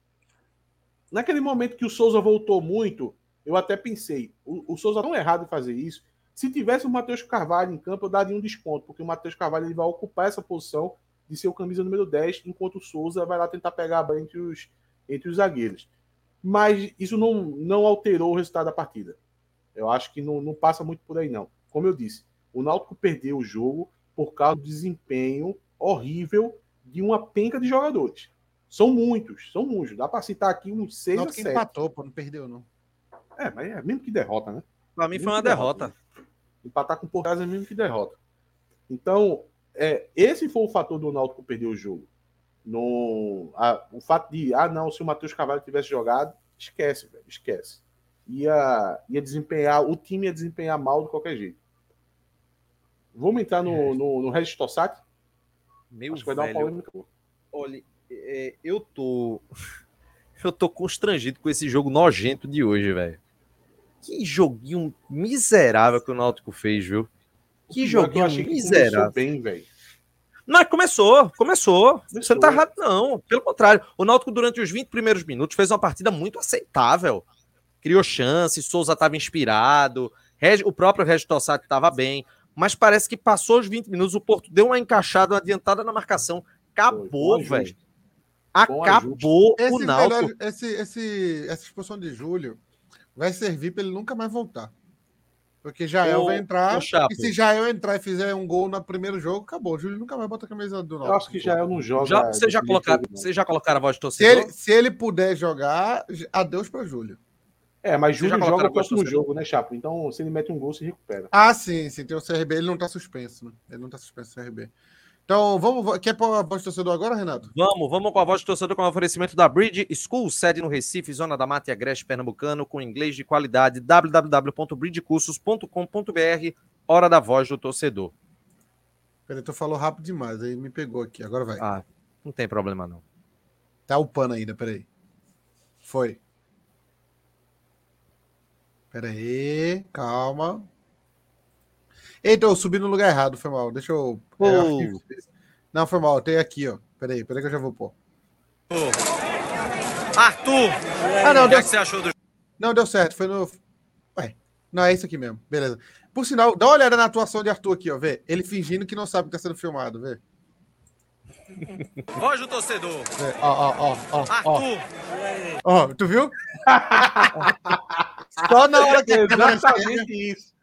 naquele momento que o Souza voltou muito, eu até pensei, o, o Souza não é errado em fazer isso. Se tivesse o Matheus Carvalho em campo, eu daria um desconto, porque o Matheus Carvalho ele vai ocupar essa posição de ser o camisa número 10, enquanto o Souza vai lá tentar pegar a bola entre os, entre os zagueiros. Mas isso não, não alterou o resultado da partida. Eu acho que não, não passa muito por aí, não. Como eu disse, o Náutico perdeu o jogo por causa do desempenho horrível de uma penca de jogadores. São muitos, são muitos. Dá para citar aqui uns seis Náutico a sete. empatou, pô, não perdeu, não. É, mas é mesmo que derrota, né? Para mim foi uma derrota. derrota. Empatar com o Portugal é mesmo que derrota. Então, é, esse foi o fator do Náutico perder o jogo. No, a, o fato de, ah, não, se o Matheus Carvalho tivesse jogado, esquece, velho, esquece. Ia, ia desempenhar, o time ia desempenhar mal de qualquer jeito. Vamos entrar no, é. no, no Regis Tossati? Meu Acho que vai velho, dar uma polêmica. Olha, é, eu tô. [LAUGHS] Eu tô constrangido com esse jogo nojento de hoje, velho. Que joguinho miserável que o Náutico fez, viu? Que joguinho miserável. bem, velho. Mas começou, começou, começou. Você não tá errado, não. Pelo contrário, o Náutico, durante os 20 primeiros minutos, fez uma partida muito aceitável. Criou chance, Souza estava inspirado, o próprio Regis Tossati estava bem. Mas parece que passou os 20 minutos, o Porto deu uma encaixada, uma adiantada na marcação. Acabou, velho. Acabou esse o Náutico. Esse, esse, essa expulsão de Júlio vai servir para ele nunca mais voltar. Porque Jael vai entrar. e se Jael entrar e fizer um gol no primeiro jogo, acabou. O Júlio nunca vai botar a camisa do Náutico. Eu acho que Jael não joga. Já, você, já colocaram, você já colocaram a voz de torcedor? Se ele, se ele puder jogar, adeus para Júlio. É, mas Júlio joga o próximo jogo, né, Chapo? Então, se ele mete um gol, se recupera. Ah, sim, sim. Tem o CRB, ele não tá suspenso, né? Ele não tá suspenso o CRB. Então, vamos. Quer pôr a voz do torcedor agora, Renato? Vamos, vamos com a voz do torcedor com o oferecimento da Bridge School, sede no Recife, Zona da Mata e Agreste, Pernambucano, com inglês de qualidade. www.bridgecursos.com.br. Hora da voz do torcedor. Peraí, tu falou rápido demais, aí me pegou aqui. Agora vai. Ah, não tem problema não. Tá upando ainda, peraí. Foi. Peraí, calma. Eita, eu subi no lugar errado, foi mal. Deixa eu. Oh. É, não, foi mal, tem aqui, ó. Peraí, peraí que eu já vou pôr. Arthur! Ah, não, o que, deu... é que você achou do. Não, deu certo, foi no. Ué, não, é isso aqui mesmo, beleza. Por sinal, dá uma olhada na atuação de Arthur aqui, ó, vê. Ele fingindo que não sabe que tá sendo filmado, vê. Voz do torcedor. Ó, ó, ó, ó. Arthur! Ó, tu viu? [LAUGHS] Só na hora que [LAUGHS] exatamente isso.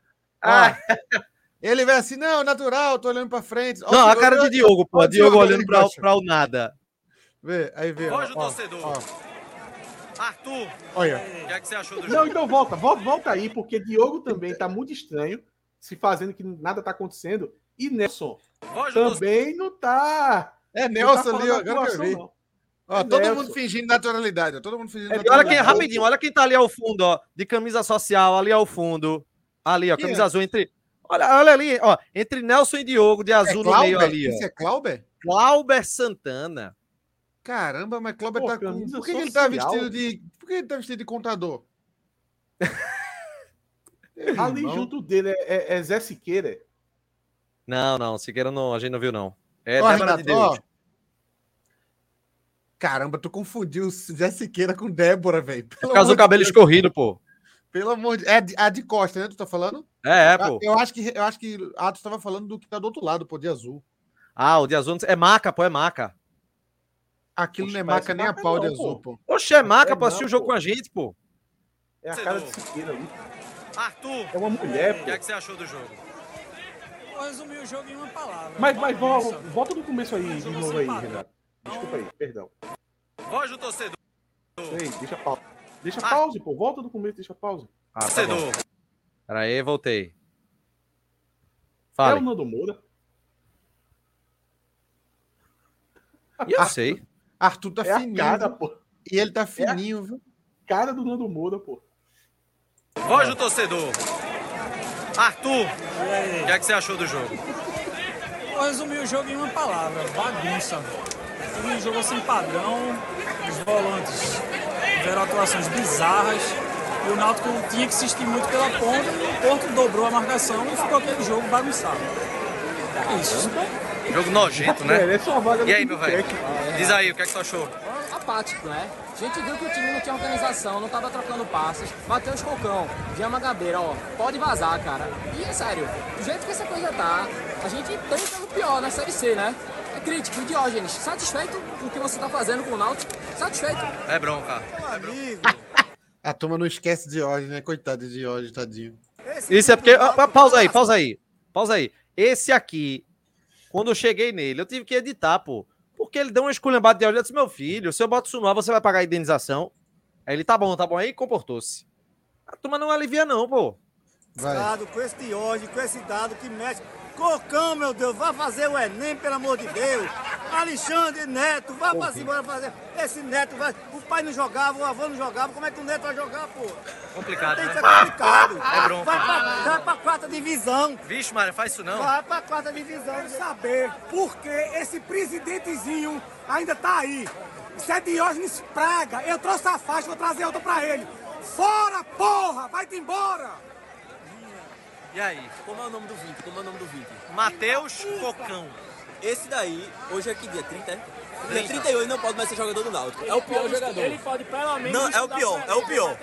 Ah. [LAUGHS] Ele vai assim, não, natural, tô olhando pra frente. Não, a cara de Diogo, pô. Diogo, Diogo olhando pra, pra, o nada. Vê, aí vê. Voz do torcedor. Ó. Arthur, olha. O que, é que você achou do jogo? Não, então volta, volta, volta aí, porque Diogo também tá muito estranho, se fazendo que nada tá acontecendo. E Nelson também não tá. É Nelson ali, agora que eu vi. Ó, é todo Nelson. mundo fingindo naturalidade. Todo mundo fingindo é, naturalidade. Olha quem, rapidinho, olha quem tá ali ao fundo, ó. De camisa social, ali ao fundo. Ali, ó, camisa é? azul entre. Olha, olha ali, ó. Entre Nelson e Diogo, de azul é no meio ali. Isso é Clauber? Clauber Santana. Caramba, mas Clauber Pô, tá com. Por que, que, ele tá vestido de. Por que ele tá vestido de contador? [LAUGHS] ali junto dele é, é, é Zé Siqueira. Não, não, Siqueira não, a gente não viu, não. É ó, Renato, de Deus. Ó. Caramba, tu confundiu Zé Siqueira com Débora, velho. Por causa do cabelo Deus. escorrido, pô. Pelo amor de É a de Costa, né? Tu tá falando? É, é pô. Eu acho que eu acho que Atos estava falando do que tá do outro lado, pô, de azul. Ah, o de azul é maca, pô, é maca. Aquilo Oxe, não é maca nem a pau não, de azul, pô. Oxe, é maca, é pô, assistir o jogo com a gente, pô. É a cara de Siqueira ali. Arthur! É uma mulher, pô. O que, é que você achou do jogo? Vou resumir o jogo em uma palavra. Mas, mas volta, volta do começo aí, de novo aí, Renato. Desculpa aí, perdão. Voz do torcedor. Ei, deixa pausa. Deixa ah. pause, pô. Volta do começo, deixa pausa. Ah, tá torcedor. Tá Pera aí, voltei. Fala. É o Nando Moura? Eu Arthur, sei. Arthur tá é fininho. Cara, pô. E ele tá fininho, é viu? Cara do Nando Moura, pô. Voz do torcedor. Arthur, o que, é que você achou do jogo? Vou resumir o jogo em uma palavra: bagunça. Um jogo sem padrão, os volantes tiveram atuações bizarras e o Náutico tinha que insistir muito pela ponta e o Porto dobrou a marcação e ficou aquele jogo bagunçado. É isso. Jogo nojento, né? E aí, meu velho? Diz aí, o que é que você achou? Apático, né? A gente viu que o time não tinha organização, não tava trocando passes. Matheus Cocão, Diama Gabeira, ó, pode vazar, cara. E é sério, do jeito que essa coisa tá, a gente tá pelo pior na Série C, né? É crítico, Diógenes, satisfeito com o que você tá fazendo com o Náutico? Satisfeito? É bronca. É amigo. A turma não esquece de Diógenes, né? Coitado de Diógenes, tadinho. Isso é porque... Ah, pausa aí, pausa aí. Pausa aí. Esse aqui, quando eu cheguei nele, eu tive que editar, pô. Porque ele deu uma esculhambada de áudio. Eu disse, meu filho, se eu boto isso no ar, você vai pagar a indenização. Aí ele, tá bom, tá bom. Aí comportou-se. A turma não alivia, não, pô. Vai. Com esse de hoje, com esse dado que mexe. Cocão, meu Deus, vai fazer o Enem, pelo amor de Deus. Alexandre Neto, vai fazer, embora fazer. Esse Neto vai. O pai não jogava, o avô não jogava, como é que o Neto vai jogar, pô? Complicado. Tem que ser né? complicado. É bronca. Vai pra, vai pra quarta divisão. Vixe, Mário, faz isso não. Vai pra quarta divisão. Quero saber por que esse presidentezinho ainda tá aí. Isso é Diógenes Praga. Eu trouxe a faixa, vou trazer outra pra ele. Fora, porra! Vai-te embora! E aí? Como é o nome do 20? Como é o nome do 20? Matheus Cocão. Esse daí, hoje é que dia? 30, é? Dia 38 não pode mais ser jogador do Náutico. é o pior pode, jogador. Ele pode pelo menos. Não, é o pior, é o pior.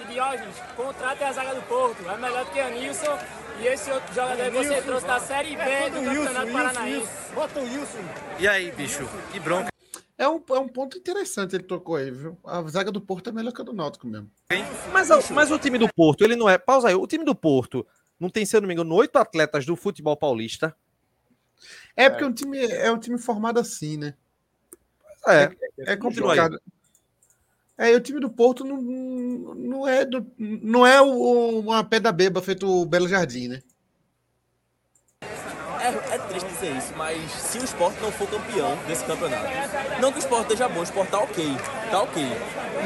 E Diógenes, contrate a zaga do Porto. É melhor do que a Nilson. E esse outro jogador que você trouxe da Série B é do Campeonato Paranaense. Bota o Wilson. E aí, bicho? Que bronca. É um, é um ponto interessante ele tocou aí, viu? A zaga do Porto é melhor que a do Náutico mesmo. Mas, mas o time do Porto, ele não é. Pausa aí. O time do Porto não tem, se eu não me engano, oito atletas do futebol paulista. É porque é. Um time, é um time formado assim, né? É, é, é complicado. É, o time do Porto não, não é, do, não é o, uma pedra beba feito o Belo Jardim, né? É, é, triste dizer isso, mas se o esporte não for campeão desse campeonato, não que o esporte esteja bom, o esporte tá ok, tá ok,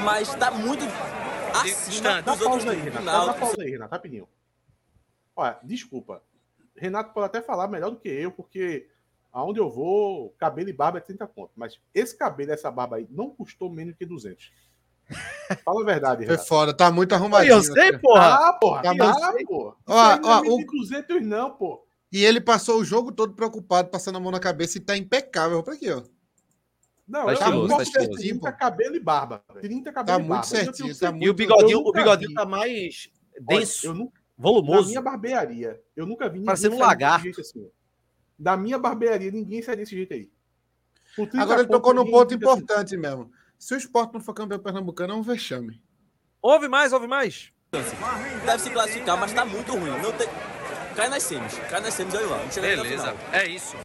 mas tá muito acima dos dá outros. Pausa aí, Renato, dá pausa aí, Renato, rapidinho. Olha, desculpa. Renato pode até falar melhor do que eu, porque aonde eu vou, cabelo e barba é 30 conto. Mas esse cabelo e essa barba aí não custou menos que 200. Fala a verdade, Renato. Foi foda, tá muito arrumadinho. Eu sei, porra. Ah, porra. Tá porra. Ó, ó, o... 200 não, pô. E ele passou o jogo todo preocupado, passando a mão na cabeça e tá impecável. Pra aqui, ó. Não, tá eu estiloso, tá estiloso. 30 cabelo e barba. 30 cabelo tá e barba. Muito certinho, tá muito... E o bigodinho, o bigodinho tá mais denso. Olha, eu, nunca, volumoso. Na minha barbearia, eu nunca vi ninguém Parecendo um lagarto. Assim. Da minha barbearia, ninguém sai desse jeito aí. Agora ele tocou num ponto assim. importante assim. mesmo. Se o esporte não for campeão pernambucano, é um vexame. Houve mais, houve mais. Deve se classificar, mas tá muito ruim. Não tem... Cai nas semis. Cai nas semis, olha lá. Beleza, é isso.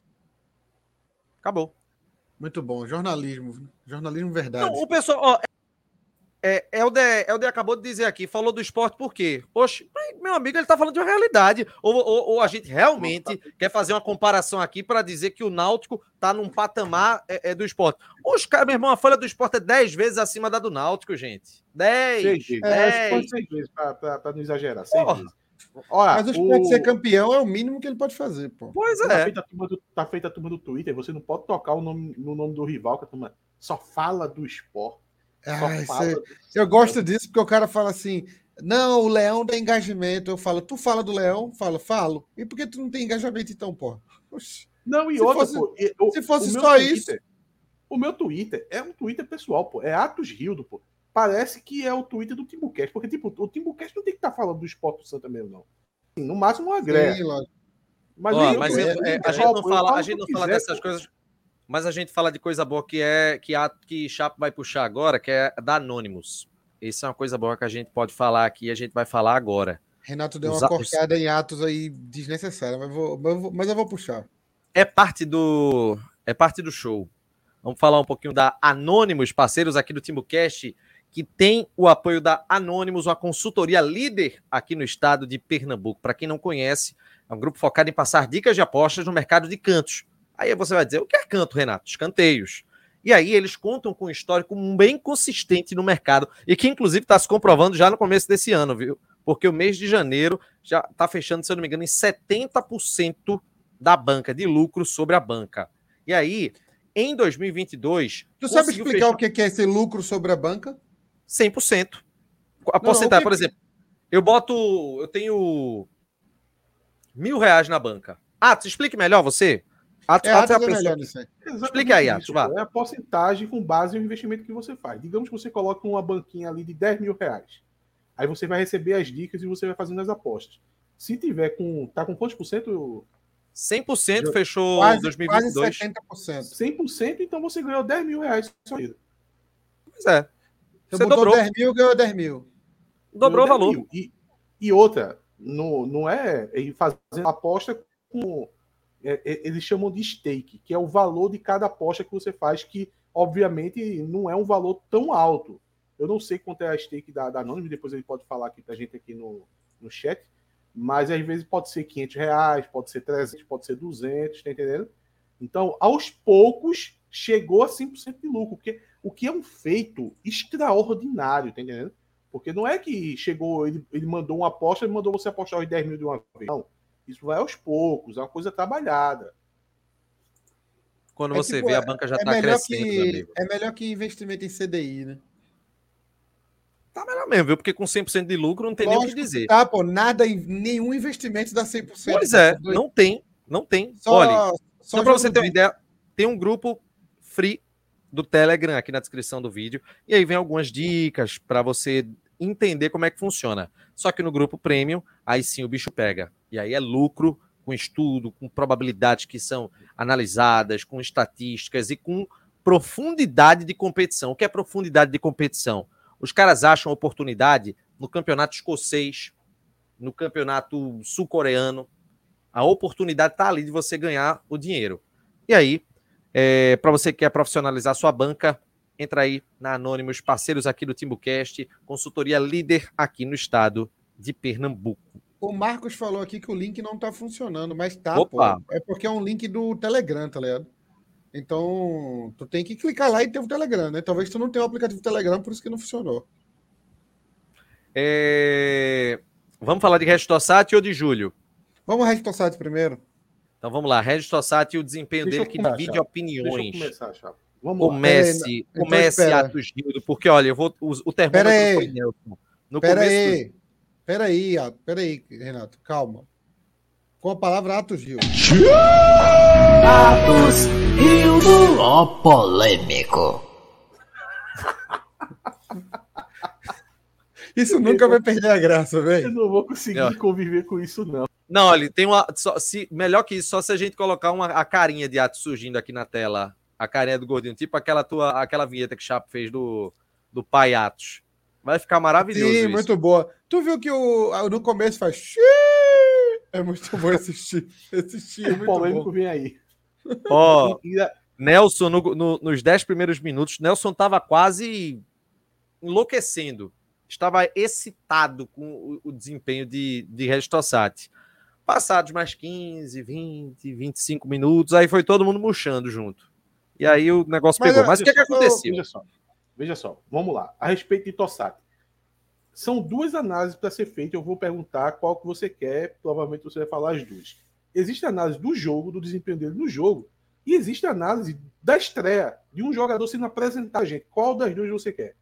Acabou. Muito bom. Jornalismo. Jornalismo verdade. Não, o pessoal, ó, é, Helder, Helder acabou de dizer aqui, falou do esporte por quê? Oxe, meu amigo, ele tá falando de uma realidade. Ou, ou, ou a gente realmente quer fazer uma comparação aqui para dizer que o Náutico tá num patamar é, é do esporte. Os caras, meu irmão, a folha do esporte é 10 vezes acima da do Náutico, gente. 10. Seis vezes. É, vezes, para não exagerar. Seis vezes. Olha, Mas o esporte o... ser campeão é o mínimo que ele pode fazer, pô. Pois é. Tá feita, a turma do, tá feita a turma do Twitter, você não pode tocar o nome, no nome do rival, que a turma só fala do esporte. Ah, eu gosto disso porque o cara fala assim: não, o leão dá engajamento. Eu falo, tu fala do leão? Falo, falo. E por que tu não tem engajamento então, pô? Não, e se outra, fosse, pô, se fosse só Twitter, isso. O meu Twitter é um Twitter pessoal, pô. É Atos Rildo, pô. Parece que é o Twitter do Timbucast, porque tipo, o Timbucast não tem que estar tá falando do esporte do Santa mesmo, não. No máximo uma greve. Mas, Ó, mas é, é, a gente não fala, a gente não fala dessas coisas mas a gente fala de coisa boa que é que a que Chapo vai puxar agora, que é da Anonymous. Isso é uma coisa boa que a gente pode falar aqui, a gente vai falar agora. Renato deu Os uma cortada em atos aí desnecessária, mas, vou, mas, eu vou, mas eu vou puxar. É parte do é parte do show. Vamos falar um pouquinho da Anonymous, parceiros aqui do TimbuCast, que tem o apoio da Anonymous, uma consultoria líder aqui no estado de Pernambuco. Para quem não conhece, é um grupo focado em passar dicas de apostas no mercado de cantos Aí você vai dizer, o que é canto, Renato? Escanteios. E aí eles contam com um histórico bem consistente no mercado e que inclusive está se comprovando já no começo desse ano, viu? Porque o mês de janeiro já está fechando, se eu não me engano, em 70% da banca, de lucro sobre a banca. E aí, em 2022... Tu sabe explicar fechar... o que é esse lucro sobre a banca? 100%. A porcentagem, por exemplo, eu boto... Eu tenho mil reais na banca. Ah, explique melhor você. Atos, é, Atos, Atos é, é melhor isso aí. Explica aí, Atos. Vá. É a porcentagem com base no investimento que você faz. Digamos que você coloca uma banquinha ali de 10 mil reais. Aí você vai receber as dicas e você vai fazendo as apostas. Se tiver com. Tá com quantos por cento? 100% Já, fechou quase, 2022. Quase 70%. 100%, então você ganhou 10 mil reais. Pois é. Você, você dobrou 10 mil, ganhou 10 mil. Dobrou o valor. E, e outra, não, não é fazendo aposta com é, é, eles chamam de stake, que é o valor de cada aposta que você faz, que obviamente não é um valor tão alto. Eu não sei quanto é a stake da, da Anonymous, depois ele pode falar aqui pra gente aqui no, no chat, mas às vezes pode ser 500 reais, pode ser 300, pode ser 200, tá entendendo? Então, aos poucos, chegou a 100% de lucro, porque o que é um feito extraordinário, tá entendendo? Porque não é que chegou, ele, ele mandou uma aposta e mandou você apostar os 10 mil de uma vez. Não isso vai aos poucos, é uma coisa trabalhada. Quando é, você tipo, vê, a banca já está é crescendo. Que, é melhor que investimento em CDI, né? Tá melhor mesmo, viu? Porque com 100% de lucro não tem Lógico nem o que dizer. Tá, pô, nada, nenhum investimento dá 100%. Pois é, não tem, não tem. Só, Olha, só para você ter uma ideia, tem um grupo free do Telegram aqui na descrição do vídeo, e aí vem algumas dicas para você entender como é que funciona. Só que no grupo premium, aí sim o bicho pega. E aí é lucro com estudo, com probabilidades que são analisadas, com estatísticas e com profundidade de competição. O que é profundidade de competição? Os caras acham oportunidade no campeonato escocês, no campeonato sul-coreano. A oportunidade está ali de você ganhar o dinheiro. E aí, é, para você que quer profissionalizar sua banca, entra aí na Anônimos, parceiros aqui do TimbuCast, consultoria líder aqui no estado de Pernambuco. O Marcos falou aqui que o link não tá funcionando, mas tá, Opa. pô. É porque é um link do Telegram, tá ligado? Então, tu tem que clicar lá e ter o Telegram, né? Talvez tu não tenha o aplicativo Telegram, por isso que não funcionou. É... Vamos falar de Restossati ou de Júlio? Vamos Restossati primeiro. Então vamos lá, Restossati e o desempenho Deixa dele que divide opiniões. Deixa eu começar, Chapa. Vamos comece, lá. comece então, Atos Gildo, porque olha, eu vou, o, o termômetro pera foi Nelson. No pera começo... aí, pera aí, pera aí, Renato, calma. Com a palavra Atos Gildo. Atos Gildo, ó polêmico. [LAUGHS] Isso nunca vai perder a graça, velho. Eu não vou conseguir não. conviver com isso, não. Não, olha, tem uma. Só, se, melhor que isso, só se a gente colocar uma, a carinha de Atos surgindo aqui na tela a carinha do gordinho, tipo aquela tua, aquela vinheta que o Chapo fez do, do Pai Atos. Vai ficar maravilhoso. Sim, isso. muito boa. Tu viu que o, no começo faz. Xiii! É muito bom assistir. Assistir é [LAUGHS] muito polêmico bom. vem aí. Ó, [LAUGHS] Nelson, no, no, nos 10 primeiros minutos, Nelson tava quase enlouquecendo. Estava excitado com o, o desempenho de, de Restossati. Passados mais 15, 20, 25 minutos, aí foi todo mundo murchando junto. E aí o negócio Mas, pegou. Mas o que, é que aconteceu? Veja só, veja só, vamos lá. A respeito de Tossati. São duas análises para ser feitas. Eu vou perguntar qual que você quer. Provavelmente você vai falar as duas. Existe a análise do jogo, do desempenho dele no jogo, e existe a análise da estreia de um jogador sendo apresentar a gente. Qual das duas você quer?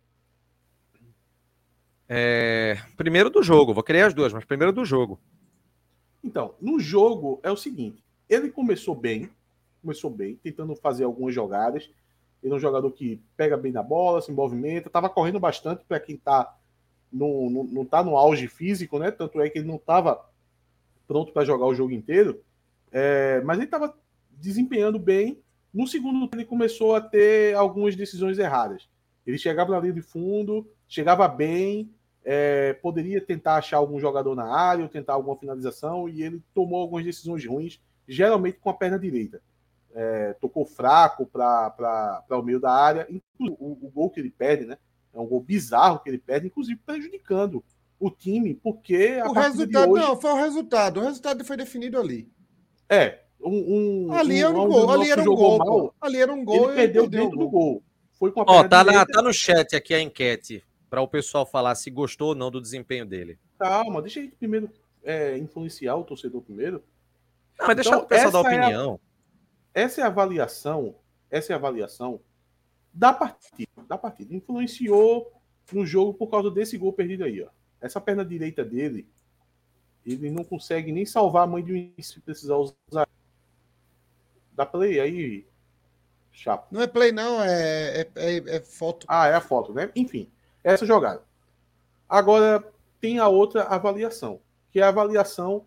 É... Primeiro do jogo, vou querer as duas, mas primeiro do jogo. Então, no jogo é o seguinte: ele começou bem, começou bem, tentando fazer algumas jogadas. Ele é um jogador que pega bem na bola, se movimenta, estava correndo bastante para quem está no, no, não tá no auge físico, né? Tanto é que ele não estava pronto para jogar o jogo inteiro. É, mas ele estava desempenhando bem. No segundo ele começou a ter algumas decisões erradas. Ele chegava na linha de fundo, chegava bem, é, poderia tentar achar algum jogador na área, ou tentar alguma finalização, e ele tomou algumas decisões ruins, geralmente com a perna direita. É, tocou fraco para o meio da área. O, o, gol que ele perde, né? É um gol bizarro que ele perde, inclusive prejudicando o time, porque o resultado hoje... não foi o resultado. O resultado foi definido ali. É, um, um ali era um, gol, ali era um gol, mal, ali era um gol. Ele perdeu, perdeu dentro do gol. Foi com a Ó, tá, na, tá no chat aqui a enquete para o pessoal falar se gostou ou não do desempenho dele. Calma, deixa ele primeiro é, influenciar o torcedor primeiro. Não, mas deixa então, o pessoal dar opinião. É a, essa é a avaliação, essa é a avaliação da partida, da partida. Influenciou no jogo por causa desse gol perdido aí, ó. Essa perna direita dele, ele não consegue nem salvar a mãe de um se precisar usar. Dá play aí, Chapo. Não é play, não, é, é, é, é, foto. Ah, é a foto, né? Enfim, essa jogada. Agora tem a outra avaliação, que é a avaliação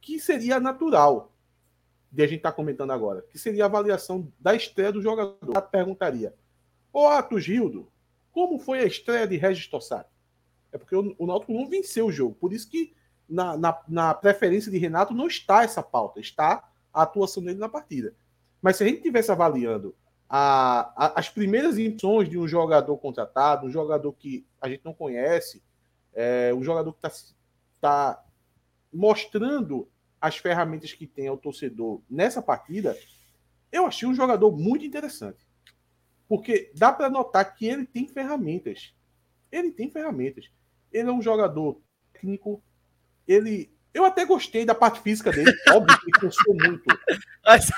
que seria natural de a gente estar tá comentando agora, que seria a avaliação da estreia do jogador. Eu perguntaria: Ô Atos Gildo, como foi a estreia de Regis Tossati? É porque o, o Náutico não venceu o jogo, por isso que na, na, na, preferência de Renato não está essa pauta, está a atuação dele na partida. Mas se a gente estivesse avaliando a, a, as primeiras impressões de um jogador contratado, um jogador que a gente não conhece, é, um jogador que está tá mostrando as ferramentas que tem ao torcedor nessa partida, eu achei um jogador muito interessante. Porque dá para notar que ele tem ferramentas. Ele tem ferramentas. Ele é um jogador técnico. Ele. Eu até gostei da parte física dele. [LAUGHS] Óbvio que cansou muito. Mas,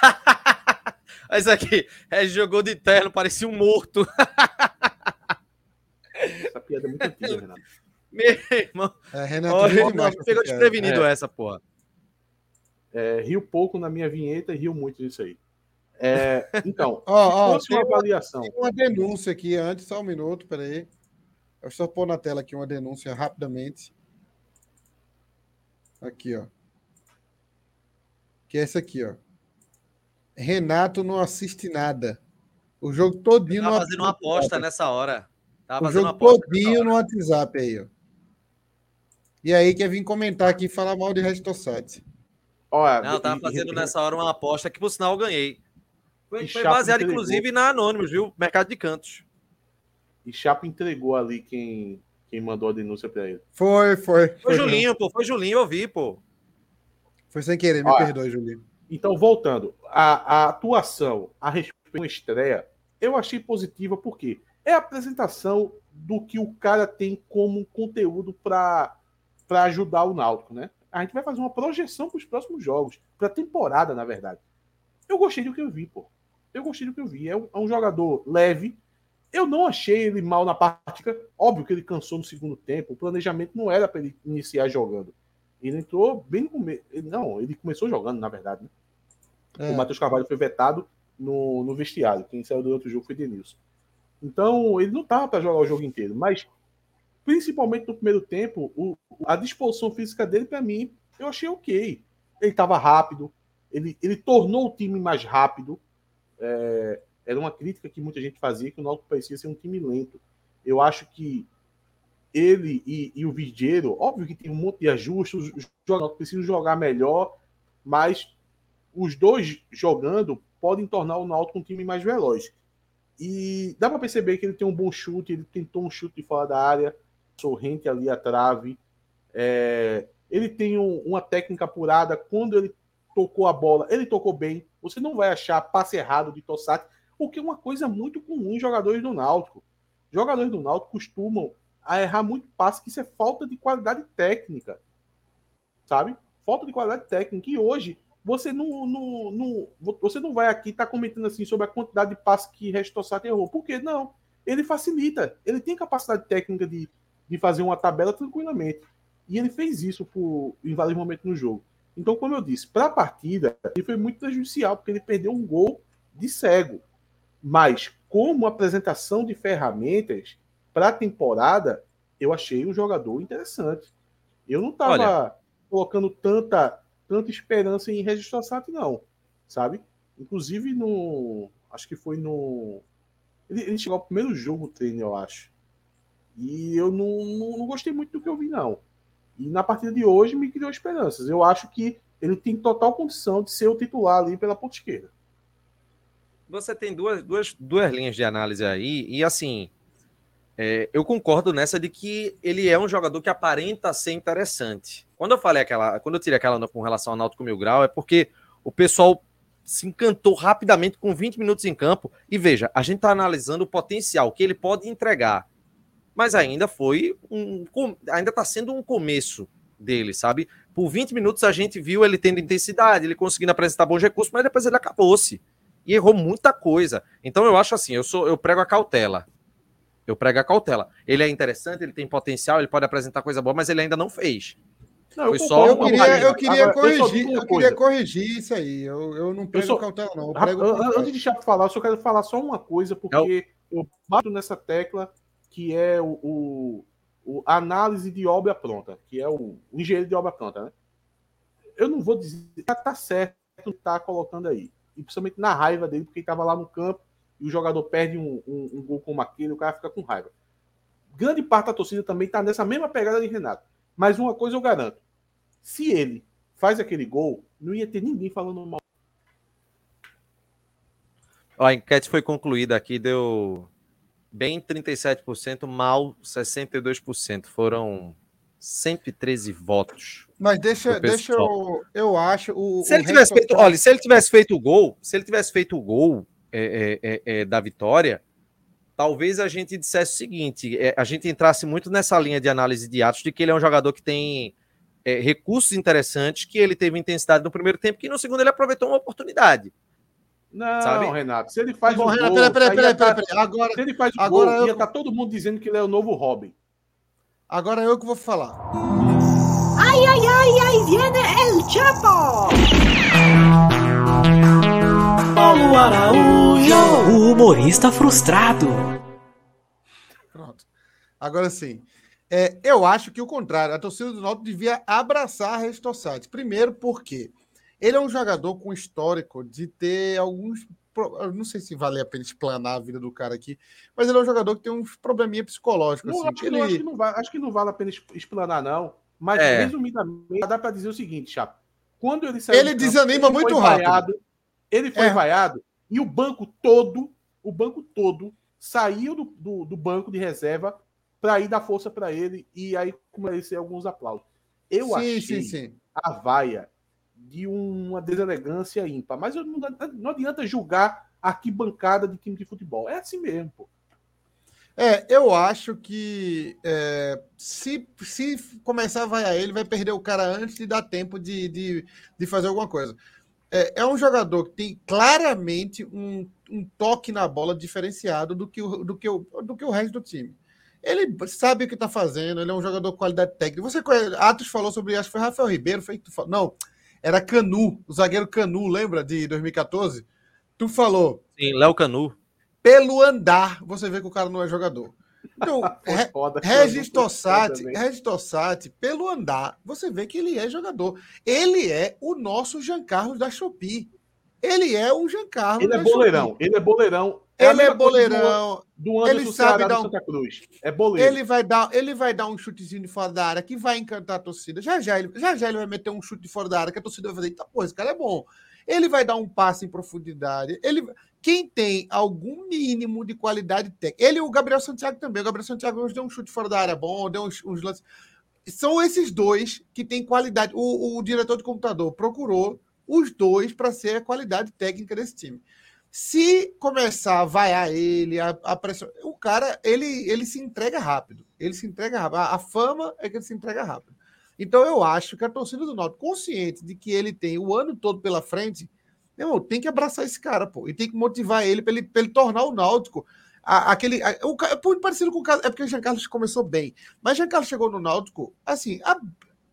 [LAUGHS] mas aqui, é, jogou de terno, parecia um morto. Essa piada é muito antiga, Renato. Meu irmão. É, Renato, oh, pegou desprevenido é. essa, porra. É, rio pouco na minha vinheta e rio muito disso aí. É, então, [LAUGHS] oh, oh, uma avaliação. Tem uma denúncia aqui antes, só um minuto, peraí. Eu só pôr na tela aqui uma denúncia rapidamente. Aqui, ó. Que é essa aqui, ó. Renato não assiste nada. O jogo todinho no fazendo uma aposta nessa hora. Tava o jogo todinho no WhatsApp aí, ó. E aí quer vir comentar aqui e falar mal de Restosat. Olha, não, tava fazendo nessa hora uma aposta que, por sinal, eu ganhei. Foi, foi baseado, entregou. inclusive, na Anônimos, viu? Mercado de Cantos. E Chapo entregou ali quem, quem mandou a denúncia para ele. Foi, foi. Foi, foi Julinho, pô. Foi Julinho, eu vi, pô. Foi sem querer, me Olha, perdoe, Julinho. Então, voltando. A, a atuação a respeito da estreia, eu achei positiva porque é a apresentação do que o cara tem como conteúdo para ajudar o Náutico, né? A gente vai fazer uma projeção para os próximos jogos, para a temporada, na verdade. Eu gostei do que eu vi, pô. Eu gostei do que eu vi. É um, é um jogador leve. Eu não achei ele mal na prática. Óbvio que ele cansou no segundo tempo. O planejamento não era para ele iniciar jogando. Ele entrou bem no começo. Não, ele começou jogando, na verdade. Né? É. O Matheus Carvalho foi vetado no, no vestiário. Quem saiu do outro jogo foi Denilson. Então, ele não estava para jogar o jogo inteiro. Mas, principalmente no primeiro tempo, o, a disposição física dele, para mim, eu achei ok. Ele estava rápido. Ele, ele tornou o time mais rápido. É, era uma crítica que muita gente fazia que o Náutico parecia ser um time lento. Eu acho que ele e, e o Vigeiro, óbvio que tem um monte de ajustes, os jogadores precisam jogar melhor, mas os dois jogando podem tornar o Náutico um time mais veloz. E dá para perceber que ele tem um bom chute, ele tentou um chute de fora da área, sorrente ali a trave. É, ele tem um, uma técnica apurada. Quando ele tocou a bola, ele tocou bem. Você não vai achar passe errado de Tossati, o que é uma coisa muito comum em jogadores do Náutico. Jogadores do Náutico costumam a errar muito passe, que isso é falta de qualidade técnica. Sabe? Falta de qualidade técnica. E hoje, você não, não, não você não vai aqui estar tá comentando assim sobre a quantidade de passes que Restossato errou. Por quê? Não. Ele facilita. Ele tem capacidade técnica de, de fazer uma tabela tranquilamente. E ele fez isso por, em vários momentos no jogo. Então, como eu disse, para a partida, ele foi muito prejudicial, porque ele perdeu um gol de cego. Mas, como apresentação de ferramentas para a temporada, eu achei o jogador interessante. Eu não estava colocando tanta tanta esperança em registrar SAT, não. Sabe? Inclusive no. Acho que foi no. Ele, ele chegou ao primeiro jogo treino, eu acho. E eu não, não, não, gostei muito do que eu vi, não. E na partida de hoje me criou esperanças. Eu acho que ele tem total condição de ser o titular ali pela ponta esquerda. Você tem duas, duas, duas linhas de análise aí, e assim, é, eu concordo nessa de que ele é um jogador que aparenta ser interessante. Quando eu falei aquela, quando eu tirei aquela com relação ao Náutico Mil Grau, é porque o pessoal se encantou rapidamente com 20 minutos em campo. E veja, a gente está analisando o potencial que ele pode entregar. Mas ainda foi um. Ainda está sendo um começo dele, sabe? Por 20 minutos a gente viu ele tendo intensidade, ele conseguindo apresentar bons recursos, mas depois ele acabou-se. E errou muita coisa. Então eu acho assim, eu sou eu prego a cautela. Eu prego a cautela. Ele é interessante, ele tem potencial, ele pode apresentar coisa boa, mas ele ainda não fez. Não, Foi eu, só eu queria, eu queria Agora, corrigir, eu, eu queria corrigir isso aí. Eu, eu não prego só, cautela, não. Prego antes de Chapo falar, eu só quero falar só uma coisa, porque eu, eu bato nessa tecla que é o, o, o, análise de obra pronta, que é o, o engenheiro de obra pronta, né? Eu não vou dizer tá certo tá colocando aí. E principalmente na raiva dele, porque ele estava lá no campo e o jogador perde um, um, um gol como aquele, o cara fica com raiva. Grande parte da torcida também está nessa mesma pegada de Renato. Mas uma coisa eu garanto: se ele faz aquele gol, não ia ter ninguém falando mal. Ó, a enquete foi concluída aqui, deu bem 37%, mal 62%. Foram 113 votos. Mas deixa, deixa eu, eu acho. O, se ele tivesse feito, olha, se ele tivesse feito o gol, se ele tivesse feito o gol, é, é, é, é, da vitória, talvez a gente dissesse o seguinte: é, a gente entrasse muito nessa linha de análise de atos de que ele é um jogador que tem é, recursos interessantes, que ele teve intensidade no primeiro tempo, que no segundo ele aproveitou uma oportunidade. Não, sabe? Renato, se ele faz Bom, o Renato, gol, peraí, peraí, peraí, peraí, tá, Agora, se ele faz o agora gol, eu... ia estar tá todo mundo dizendo que ele é o novo Robin. Agora eu que vou falar. Ai, ai, ai, ai, viene el Chapo! Paulo Araújo, o humorista frustrado. Pronto. Agora sim. É, eu acho que o contrário. A torcida do Náutico devia abraçar Resto Site. Primeiro porque ele é um jogador com histórico de ter alguns eu não sei se vale a pena explanar a vida do cara aqui, mas ele é um jogador que tem uns probleminha psicológicos. Não, assim, acho, que ele... não, acho, que não vale, acho que não vale a pena explanar, não. Mas, é. resumidamente, dá para dizer o seguinte, Chapo. Quando ele saiu. Ele desanima muito rápido. Vaiado, ele foi é. vaiado e o banco todo, o banco todo, saiu do, do, do banco de reserva para ir dar força para ele e aí merecer alguns aplausos. Eu sim, achei sim, sim. a vaia de uma deselegância ímpar, mas não, não adianta julgar arquibancada de time de futebol. É assim mesmo, pô. É, eu acho que é, se, se começar a vaiar ele, vai perder o cara antes de dar tempo de, de, de fazer alguma coisa é, é um jogador que tem claramente um, um, toque na bola diferenciado do que, o, do, que o, do que o resto do time. Ele sabe o que está fazendo, ele é um jogador de qualidade técnica. Você Atos falou sobre, acho que foi Rafael Ribeiro, foi não, era Canu, o zagueiro Canu, lembra de 2014? Tu falou. Sim, Léo Canu. Pelo andar, você vê que o cara não é jogador. Então, [LAUGHS] Regis Tossati, Regis Tossati, pelo andar, você vê que ele é jogador. Ele é o nosso Jean Carlos da Shopee. Ele é o Jean Carlos. Ele é boleirão. Ele é boleirão. É ele é boleirão. Do, do ele sabe dar um, Santa Cruz. É boleiro. Ele vai dar, ele vai dar um chutezinho de fora da área que vai encantar a torcida. Já já ele, já já ele vai meter um chute de fora da área que a torcida vai fazer, eita, pô, esse cara é bom. Ele vai dar um passe em profundidade. Ele, quem tem algum mínimo de qualidade técnica. Ele e o Gabriel Santiago também. O Gabriel Santiago hoje deu um chute fora da área bom, deu uns, uns lances. São esses dois que têm qualidade. O, o diretor de computador procurou os dois para ser a qualidade técnica desse time. Se começar a vaiar ele, a, a pressão, o cara, ele, ele se entrega rápido. Ele se entrega rápido. A, a, fama é que ele se entrega rápido. Então eu acho que a torcida do Náutico, consciente de que ele tem o ano todo pela frente, meu, tem que abraçar esse cara, pô, e tem que motivar ele para ele, ele tornar o Náutico a, aquele. A, o, é parecido com o caso. É porque o Jean Carlos começou bem, mas Jean Carlos chegou no Náutico, assim, a,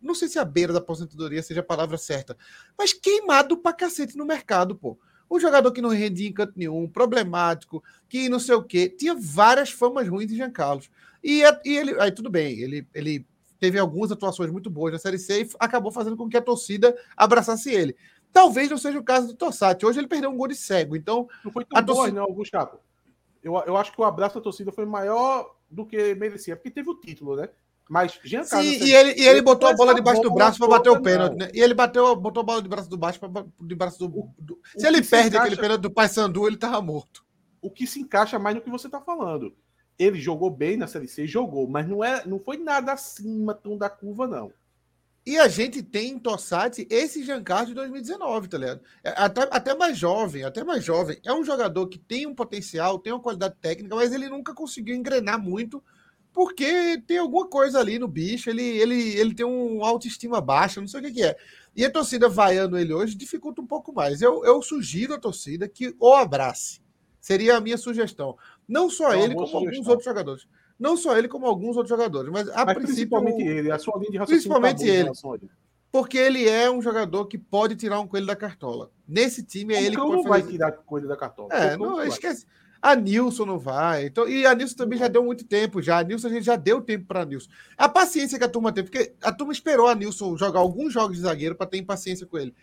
não sei se a beira da aposentadoria seja a palavra certa, mas queimado pra cacete no mercado, pô. Um jogador que não rendia em canto nenhum, problemático, que não sei o quê, tinha várias famas ruins de Jean Carlos. E, e ele, aí tudo bem, ele, ele teve algumas atuações muito boas na Série C e acabou fazendo com que a torcida abraçasse ele. Talvez não seja o caso do Tossati. Hoje ele perdeu um gol de cego, então... Não foi tão torcida... boa, não, Gustavo. Eu, eu acho que o abraço da torcida foi maior do que merecia, porque teve o título, né? Mas Jean Carlos. Sim, e ele, e ele botou a bola debaixo do braço para bater o pênalti, né? E ele bateu, botou a bola debaixo do baixo para debaixo do. do... Se ele perde se encaixa... aquele pênalti do Paysandu, ele tava morto. O que se encaixa mais no que você tá falando. Ele jogou bem na Série C, jogou, mas não, é, não foi nada acima tão da curva, não. E a gente tem em Tossati esse Giancarlo de 2019, tá ligado? É, até, até mais jovem, até mais jovem. É um jogador que tem um potencial, tem uma qualidade técnica, mas ele nunca conseguiu engrenar muito porque tem alguma coisa ali no bicho, ele, ele, ele tem um autoestima baixa, não sei o que, que é. E a torcida vaiando ele hoje dificulta um pouco mais. Eu, eu sugiro à torcida que o abrace. Seria a minha sugestão. Não só ele, como sugestão. alguns outros jogadores. Não só ele, como alguns outros jogadores. Mas, a mas principalmente ele, a sua linha de raciocínio. Tá principalmente tá ele. Porque ele é um jogador que pode tirar um coelho da cartola. Nesse time é ele que pode não fazer... vai tirar coelho da cartola. É, não, esquece. A Nilson não vai. Então, e a Nilson também já deu muito tempo já. A Nilson a gente já deu tempo para a Nilson. A paciência que a turma teve, porque a turma esperou a Nilson jogar alguns jogos de zagueiro para ter paciência com ele.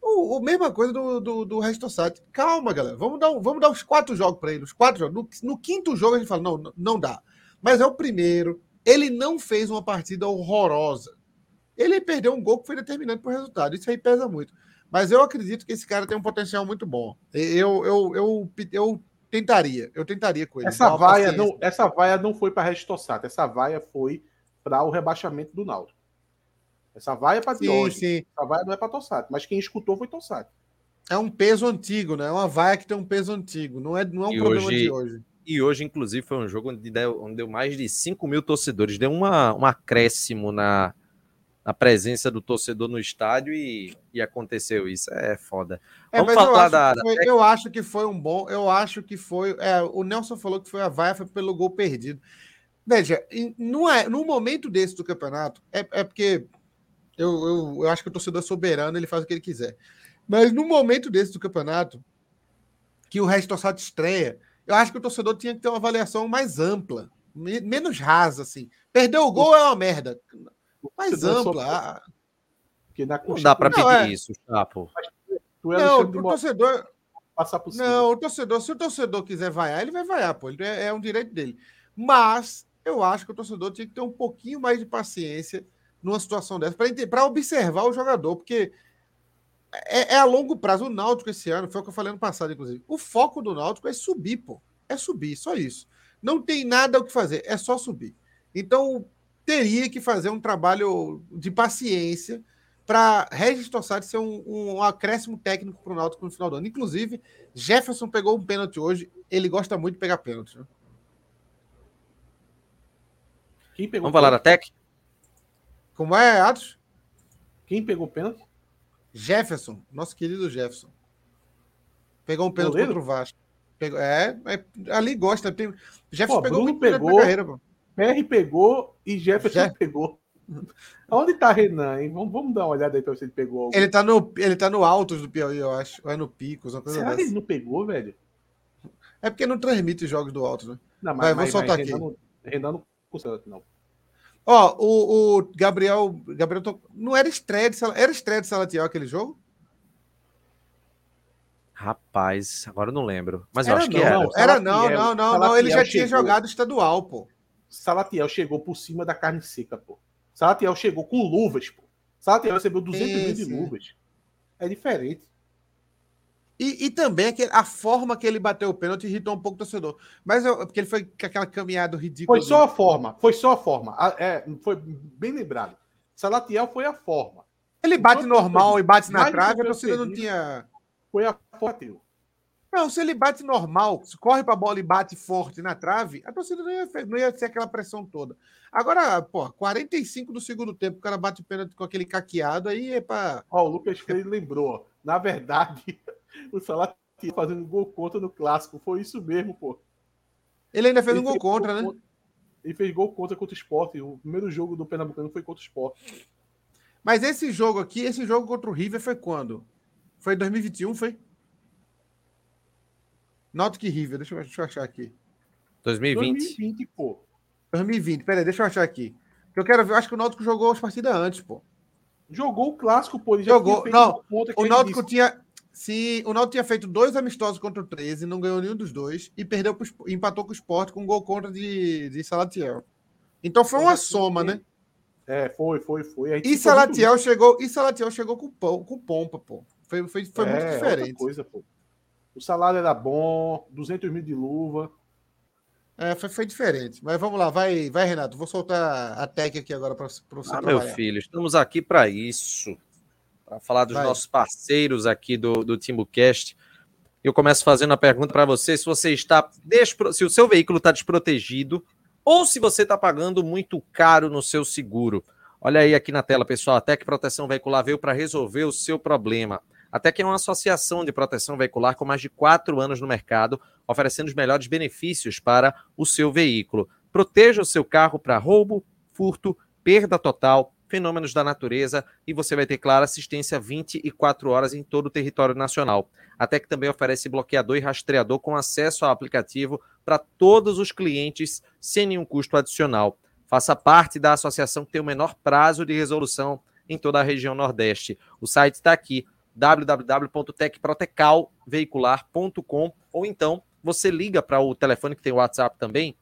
O, o, mesma coisa do, do, do Restosat. Calma, galera. Vamos dar, vamos dar os quatro jogos para ele. Os quatro jogos. No, no, quinto jogo a gente fala: não, não dá. Mas é o primeiro. Ele não fez uma partida horrorosa. Ele perdeu um gol que foi determinante para o resultado. Isso aí pesa muito. Mas eu acredito que esse cara tem um potencial muito bom. Eu, eu, eu, eu Tentaria, eu tentaria com ele. Essa vaia, não, essa vaia não foi para Restossato, essa vaia foi para o rebaixamento do Naldo. Essa vaia é para. Sim. Essa vaia não é para Tossato, mas quem escutou foi Tossato. É um peso antigo, né? É uma vaia que tem um peso antigo, não é, não é um e problema hoje, de hoje. E hoje, inclusive, foi um jogo onde deu, onde deu mais de 5 mil torcedores. Deu uma, um acréscimo na, a presença do torcedor no estádio e, e aconteceu isso. É foda. É, Vamos falar eu da, acho foi, Eu acho que foi um bom. Eu acho que foi. É, o Nelson falou que foi a vaia foi pelo gol perdido. Veja, não é, no momento desse do campeonato, é, é porque eu, eu, eu acho que o torcedor é soberano, ele faz o que ele quiser. Mas no momento desse do campeonato, que o resto torcedor estreia, eu acho que o torcedor tinha que ter uma avaliação mais ampla, menos rasa, assim. Perder o gol é uma merda mais ampla. Porque não dá para pedir é... isso, Chapo. Não, o torcedor. Passar por cima. Não, o torcedor, se o torcedor quiser vaiar, ele vai vaiar, pô. Ele é, é um direito dele. Mas eu acho que o torcedor tinha que ter um pouquinho mais de paciência numa situação dessa, para observar o jogador, porque é, é, a longo prazo. O Náutico esse ano, foi o que eu falei no passado, inclusive. O foco do Náutico é subir, pô. É subir, só isso. Não tem nada o que fazer, é só subir. Então, teria que fazer um trabalho de paciência para Regis Tossati ser um, um, acréscimo técnico para o Náutico no final do ano. Inclusive, Jefferson pegou um pênalti hoje. Ele gosta muito de pegar pênalti. Né? Quem pegou Vamos falar da Tec? Como é, Atos? Quem pegou pênalti? Jefferson, nosso querido Jefferson. Pegou um pênalti contra o Vasco. Pegou, é, é, ali gosta. Tem, Jefferson Pô, pegou Bruno muito pegou, carreira, pô. PR pegou e Jefferson pegou. Onde tá Renan, hein? Vamos, vamos dar uma olhada aí pra ver se ele pegou algo. Ele tá no, ele tá no Altos do Piauí, eu acho. Ou é no Picos, uma coisa Será dessa. que ele não pegou, velho? É porque não transmite os jogos do Altos, né? Não, mas, Vai, vou soltar aqui. Renan não, Renan não custa, não. Ó, o, o Gabriel. Gabriel não era estreia de Era estreia de Salatiel aquele jogo? Rapaz, agora eu não lembro. Mas era eu acho não, que era. Era não, não, não, não. Ele já tinha jogado estadual, pô. Salatiel chegou por cima da carne seca, pô. Salatiel chegou com luvas, pô. Salatiel recebeu 200 mil de luvas. É diferente. E, e também a forma que ele bateu o pênalti irritou um pouco o torcedor. Mas eu, porque ele foi com aquela caminhada ridícula. Foi só a forma, foi só a forma. É, foi bem lembrado. Salatiel foi a forma. Ele bate normal e bate na trave, a torcida não tinha. Foi a forma. Não, se ele bate normal, se corre para a bola e bate forte na trave, a torcida não ia, não ia ser aquela pressão toda. Agora, pô, 45 do segundo tempo, o cara bate o pênalti com aquele caqueado aí é para. Ó, o Lucas Freire lembrou. Na verdade, [LAUGHS] o Salah fazendo gol contra no clássico. Foi isso mesmo, pô. Ele ainda fez ele um gol contra, gol né? Ele fez gol contra contra o esporte. O primeiro jogo do Pernambucano foi contra o esporte. Mas esse jogo aqui, esse jogo contra o River foi quando? Foi em 2021, foi? Nautic River, deixa eu, deixa eu achar aqui. 2020. 2020, pô. 2020, peraí, deixa eu achar aqui. Eu quero ver, eu acho que o Náutico jogou as partidas antes, pô. Jogou o clássico, pô. Ele jogou. Não, o Náutico disse. tinha. Sim, o Náutico tinha feito dois amistosos contra o 13, não ganhou nenhum dos dois e perdeu pro, empatou com o Sport com um gol contra de, de Salatiel. Então foi uma soma, né? É, foi, foi, foi. E Salatiel chegou, e Salatiel chegou com, com pompa, pô. Foi, foi, foi é, muito diferente. coisa, pô. O salário era bom, 200 mil de luva. É, foi, foi diferente. Mas vamos lá, vai, vai Renato. Vou soltar a tag aqui agora para você ah, trabalhar. meu filho, estamos aqui para isso. Para falar dos vai. nossos parceiros aqui do, do TimbuCast. Eu começo fazendo a pergunta para você: se você está despro... se o seu veículo está desprotegido ou se você está pagando muito caro no seu seguro. Olha aí aqui na tela, pessoal. A Tec Proteção Veicular veio para resolver o seu problema. Até que é uma associação de proteção veicular com mais de quatro anos no mercado, oferecendo os melhores benefícios para o seu veículo. Proteja o seu carro para roubo, furto, perda total, fenômenos da natureza e você vai ter, claro, assistência 24 horas em todo o território nacional. Até que também oferece bloqueador e rastreador com acesso ao aplicativo para todos os clientes sem nenhum custo adicional. Faça parte da associação que tem o menor prazo de resolução em toda a região Nordeste. O site está aqui, www.tecprotecalveicular.com ou então você liga para o telefone que tem o WhatsApp também,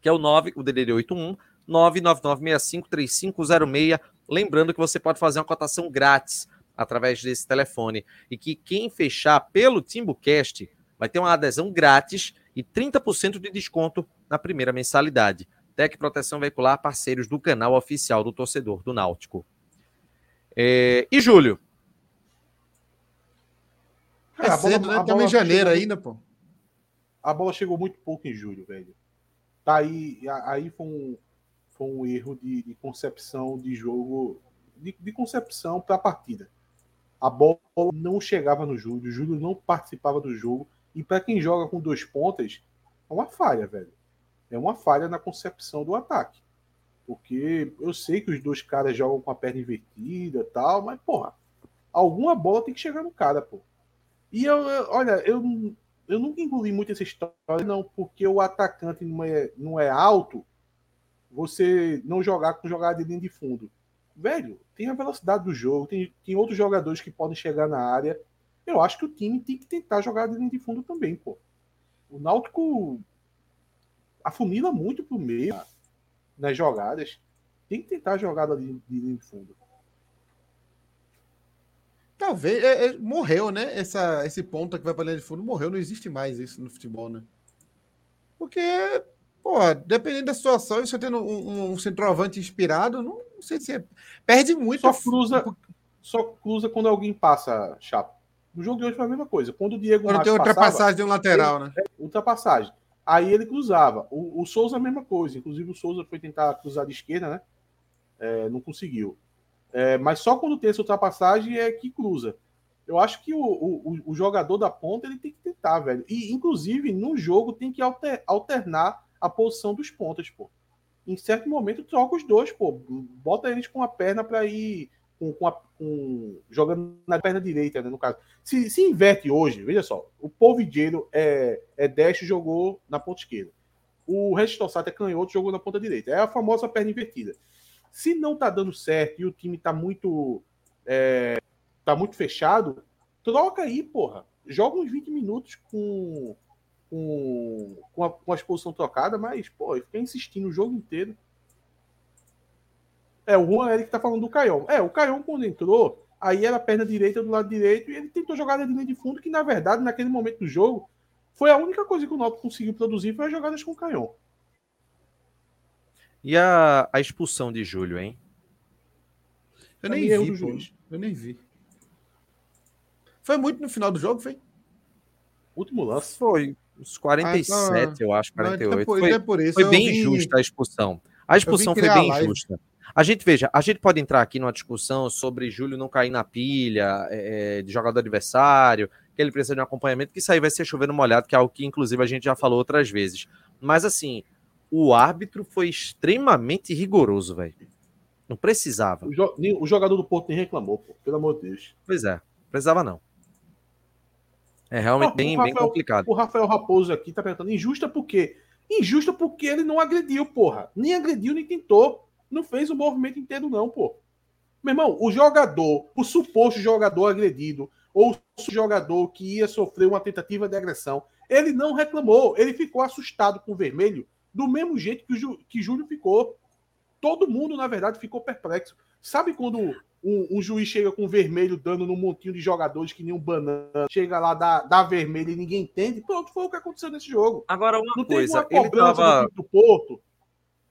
que é o 9, o DDD 81 999653506, lembrando que você pode fazer uma cotação grátis através desse telefone e que quem fechar pelo Timbucast vai ter uma adesão grátis e 30% de desconto na primeira mensalidade. Tec Proteção Veicular, parceiros do canal oficial do torcedor do Náutico. É... E Júlio, é, é cedo, bola, né? Estamos em janeiro ainda, pô. A bola chegou muito pouco em julho, velho. Tá aí, aí foi um, foi um erro de, de concepção de jogo, de, de concepção para a partida. A bola não chegava no Júlio, o Júlio não participava do jogo. E para quem joga com dois pontas, é uma falha, velho. É uma falha na concepção do ataque. Porque eu sei que os dois caras jogam com a perna invertida e tal, mas, porra, alguma bola tem que chegar no cara, pô. E eu, olha, eu, eu nunca engoli muito essa história, não, porque o atacante não é, não é alto, você não jogar com jogada de linha de fundo. Velho, tem a velocidade do jogo, tem, tem outros jogadores que podem chegar na área. Eu acho que o time tem que tentar jogar de linha de fundo também, pô. O Náutico afunila muito pro meio nas jogadas. Tem que tentar jogar de linha de fundo. Talvez. É, é, morreu, né? Essa, esse ponto que vai para linha de fundo morreu. Não existe mais isso no futebol, né? Porque, pô, dependendo da situação, você tendo um, um, centroavante inspirado, não, não, sei se é, perde muito. Só cruza, só cruza quando alguém passa, chato. No jogo de hoje foi a mesma coisa. Quando o Diego Quando tem ultrapassagem passava, de um lateral, ele, né? É, ultrapassagem. Aí ele cruzava. O, o Souza a mesma coisa. Inclusive o Souza foi tentar cruzar de esquerda, né? É, não conseguiu. É, mas só quando tem essa ultrapassagem é que cruza. Eu acho que o, o, o, jogador da ponta ele tem que tentar, velho. E, inclusive, no jogo tem que alter, alternar a posição dos pontas, pô. Em certo momento, troca os dois, pô. Bota eles com a perna para ir com, com, a, com, jogando na perna direita, né, no caso. Se, se inverte hoje, veja só, o Polvideiro é, é destro jogou na ponta esquerda. O Regis é canhoto, jogou na ponta direita. É a famosa perna invertida. Se não tá dando certo e o time tá muito é, tá muito fechado, troca aí, porra. Joga uns 20 minutos com com, com, a, com a exposição trocada, mas, pô, fica insistindo o jogo inteiro. É, o Juan Eric tá falando do Caion. É, o Caion, quando entrou, Aí era a perna direita do lado direito e ele tentou jogar de linha de fundo, que na verdade, naquele momento do jogo, foi a única coisa que o Náutico conseguiu produzir foi as jogadas com o Canhão. E a, a expulsão de Júlio, hein? Eu nem vi, juiz. Eu nem vi. Foi muito no final do jogo, foi? Último lance. Foi. Uns 47, ah, então, eu acho, 48. Não, foi, é por isso, foi bem vi... injusta a expulsão. A expulsão foi bem injusta. A gente, veja, a gente pode entrar aqui numa discussão sobre Júlio não cair na pilha é, é, de jogador adversário, que ele precisa de um acompanhamento, que isso aí vai ser chovendo molhado, que é algo que, inclusive, a gente já falou outras vezes. Mas, assim, o árbitro foi extremamente rigoroso, velho. Não precisava. O, jo o, jogador do Porto nem reclamou, pô, pelo amor de Deus. Pois é, precisava não. É realmente ah, bem, Rafael, bem complicado. O Rafael Raposo aqui tá perguntando: injusta por quê? Injusta porque ele não agrediu, porra. Nem agrediu, nem tentou. Não fez o movimento inteiro, não, pô. Meu irmão, o jogador, o suposto jogador agredido, ou o jogador que ia sofrer uma tentativa de agressão, ele não reclamou. Ele ficou assustado com o vermelho, do mesmo jeito que, o que Júlio ficou. Todo mundo, na verdade, ficou perplexo. Sabe quando um, um, juiz chega com vermelho dando num montinho de jogadores que nem um banana, chega lá, dá, dá vermelho e ninguém entende? Pronto, foi o que aconteceu nesse jogo. Agora, uma não coisa, teve uma ele tava... do Porto.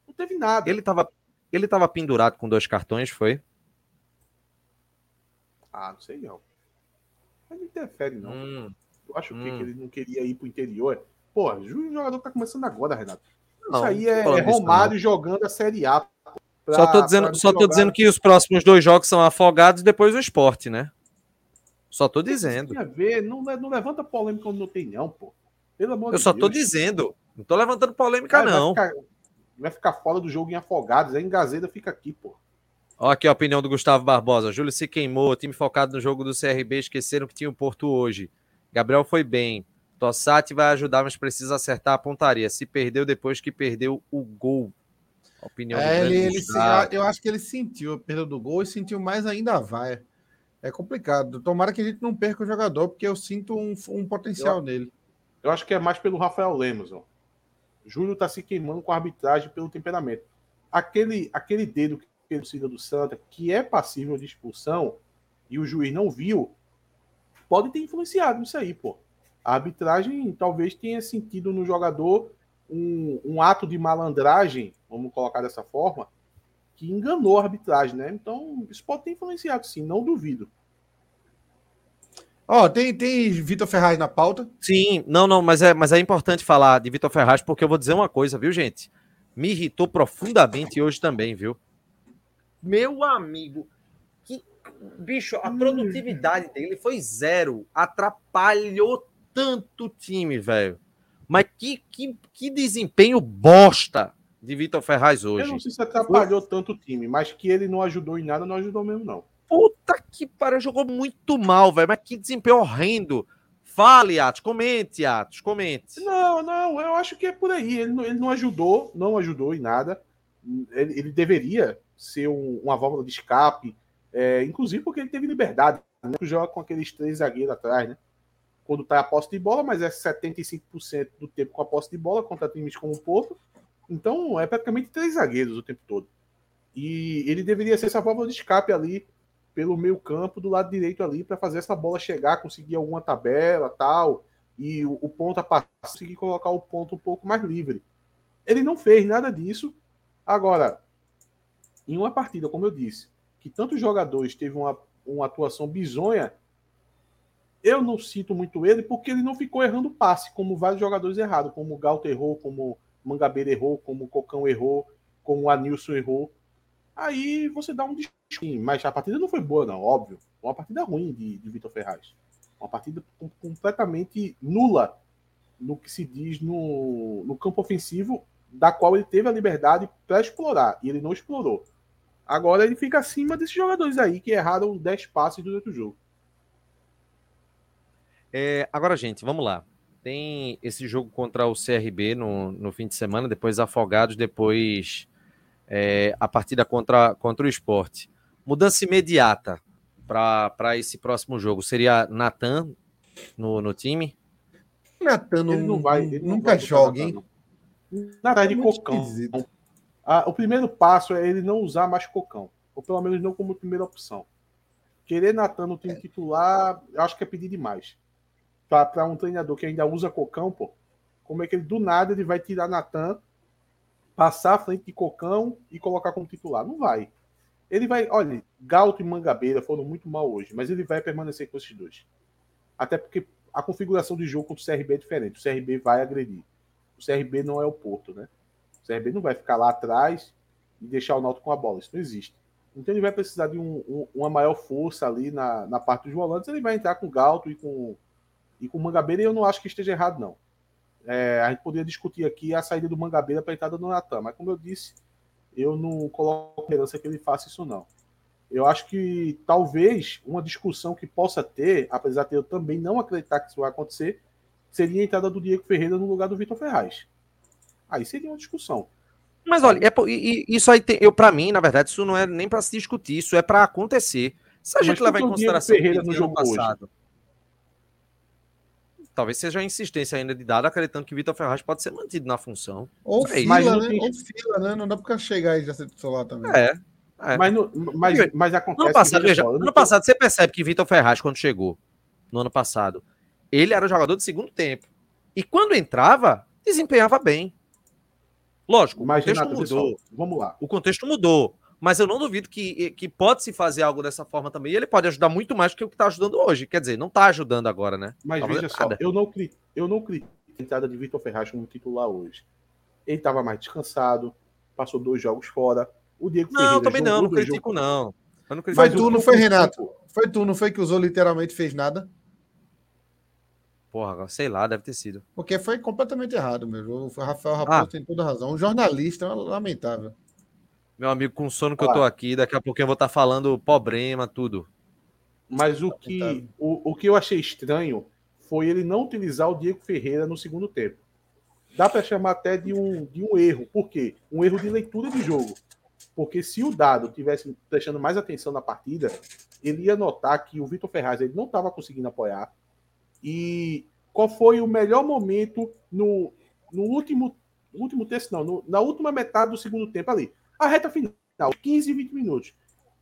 Não teve nada. Ele tava, ele tava pendurado com dois cartões, foi? Ah, não sei não. Mas não interfere, não. Hum, Eu acho hum. que ele não queria ir pro interior. Pô, o jogador tá começando agora, Renato. Não, isso aí é, é Romário isso, jogando a Série A. Pra, só tô, dizendo, só tô dizendo que os próximos dois jogos são afogados e depois o esporte, né? Só tô dizendo. Tem a ver, não, não levanta polêmica quando não tem, não, pô. Pelo amor Eu de só Deus. tô dizendo. Não tô levantando polêmica, vai, não. Vai ficar, vai ficar fora do jogo em afogados. Aí em Gazeta fica aqui, pô. Olha aqui a opinião do Gustavo Barbosa. Júlio se queimou, time focado no jogo do CRB, esqueceram que tinha o Porto hoje. Gabriel foi bem. Tossati vai ajudar, mas precisa acertar a pontaria. Se perdeu depois que perdeu o gol. A opinião é, ele, ele se, eu acho que ele sentiu a perda do gol e sentiu mais ainda a vaia. É complicado. Tomara que a gente não perca o jogador, porque eu sinto um, um potencial eu, nele. Eu acho que é mais pelo Rafael Lemos. Ó. Júlio tá se queimando com a arbitragem pelo temperamento. Aquele, aquele dedo que ele torcida do Santa, que é passível de expulsão, e o juiz não viu, pode ter influenciado isso aí, pô. A arbitragem talvez tenha sentido no jogador um, um ato de malandragem, vamos colocar dessa forma, que enganou a arbitragem, né? Então, isso pode ter influenciado, sim, não duvido. Ó, oh, tem, tem Vitor Ferraz na pauta? Sim, não, não, mas é, mas é importante falar de Vitor Ferraz, porque eu vou dizer uma coisa, viu, gente? Me irritou profundamente hoje também, viu? Meu amigo, que bicho, a produtividade dele foi zero. Atrapalhou tanto time, velho. Mas que, que, que desempenho bosta de Vitor Ferraz hoje. Eu não sei se atrapalhou Foi... tanto o time, mas que ele não ajudou em nada, não ajudou mesmo, não. Puta que pariu, jogou muito mal, velho. Mas que desempenho horrendo. Fale, Atos, comente, Atos, comente. Não, não, eu acho que é por aí. Ele não, ele não ajudou, não ajudou em nada. Ele, ele deveria ser um, uma válvula de escape, é, inclusive porque ele teve liberdade, né? Joga com aqueles três zagueiros atrás, né? Quando tá a posse de bola, mas é 75% do tempo com a posse de bola contra times como o Porto. Então é praticamente três zagueiros o tempo todo. E ele deveria ser essa válvula de escape ali pelo meio campo do lado direito ali para fazer essa bola chegar, conseguir alguma tabela tal e o, o ponta passar, conseguir colocar o ponto um pouco mais livre. Ele não fez nada disso. Agora, em uma partida, como eu disse, que tantos jogadores teve uma, uma atuação bizonha, eu não sinto muito ele porque ele não ficou errando passe, como vários jogadores erraram, como o Galto errou, como Mangabeira errou, como o Cocão errou, como o Anilson errou. Aí você dá um destino. Mas a partida não foi boa, não, óbvio. Uma partida ruim de, de Vitor Ferraz. Uma partida completamente nula no que se diz no, no campo ofensivo, da qual ele teve a liberdade para explorar. E ele não explorou. Agora ele fica acima desses jogadores aí que erraram 10 passes durante o jogo. É, agora, gente, vamos lá tem esse jogo contra o CRB no, no fim de semana, depois Afogados, depois é, a partida contra, contra o esporte. Mudança imediata para esse próximo jogo seria Natan no, no time? Natan não, não vai, ele nunca vai joga, hein? Natan de cocão. Ah, o primeiro passo é ele não usar mais cocão, ou pelo menos não como primeira opção. querer Natan no time titular, eu acho que é pedir demais. Para um treinador que ainda usa Cocão, pô, como é que ele do nada ele vai tirar Natan, passar à frente de Cocão e colocar como titular? Não vai. Ele vai, olha, Galto e Mangabeira foram muito mal hoje, mas ele vai permanecer com esses dois. Até porque a configuração de jogo contra o CRB é diferente. O CRB vai agredir. O CRB não é o Porto, né? O CRB não vai ficar lá atrás e deixar o Náutico com a bola. Isso não existe. Então ele vai precisar de um, um, uma maior força ali na, na parte dos volantes. Ele vai entrar com Galto e com, e com o Mangabeira, eu não acho que esteja errado, não. É, a gente poderia discutir aqui a saída do Mangabeira para a entrada do Natan, mas como eu disse, eu não coloco esperança que ele faça isso, não. Eu acho que talvez uma discussão que possa ter, apesar de eu também não acreditar que isso vai acontecer, seria a entrada do Diego Ferreira no lugar do Vitor Ferraz. Aí seria uma discussão. Mas olha, é, isso aí tem, eu para mim, na verdade, isso não é nem para se discutir, isso é para acontecer. Se a gente levar em consideração Ferreira no jogo passado, hoje. Talvez seja a insistência ainda de dado acreditando que Vitor Ferraz pode ser mantido na função. Ou é fila, né? Tem... Ou fila, né? Não dá para chegar aí já ser titular também. É. é. Mas, no, mas, mas acontece. Ano passado, veja, ano tô... passado você percebe que Vitor Ferraz, quando chegou, no ano passado, ele era jogador de segundo tempo. E quando entrava, desempenhava bem. Lógico, Mas, o contexto mudou. Pessoal, vamos lá. O contexto mudou. Mas eu não duvido que, que pode se fazer algo dessa forma também. E ele pode ajudar muito mais do que o que está ajudando hoje. Quer dizer, não está ajudando agora, né? Mas tá veja só, eu não, eu não critico a entrada de Vitor Ferraz como titular hoje. Ele estava mais descansado, passou dois jogos fora. O Diego não, Ferreira também não, não critico, não. não critico. Foi tu, não foi, Renato? Foi tu, não foi que usou literalmente fez nada? Porra, sei lá, deve ter sido. Porque foi completamente errado mesmo. O Rafael Raposo ah. tem toda razão. Um jornalista é lamentável. Meu amigo, com o sono que eu tô aqui, daqui a pouquinho eu vou estar tá falando problema, tudo. Mas o que, o, o que eu achei estranho foi ele não utilizar o Diego Ferreira no segundo tempo. Dá para chamar até de um, de um erro. Por quê? Um erro de leitura de jogo. Porque se o Dado tivesse prestando mais atenção na partida, ele ia notar que o Vitor Ferraz ele não estava conseguindo apoiar e qual foi o melhor momento no, no último, último terço, não, no, na última metade do segundo tempo ali. A reta final, 15 e 20 minutos.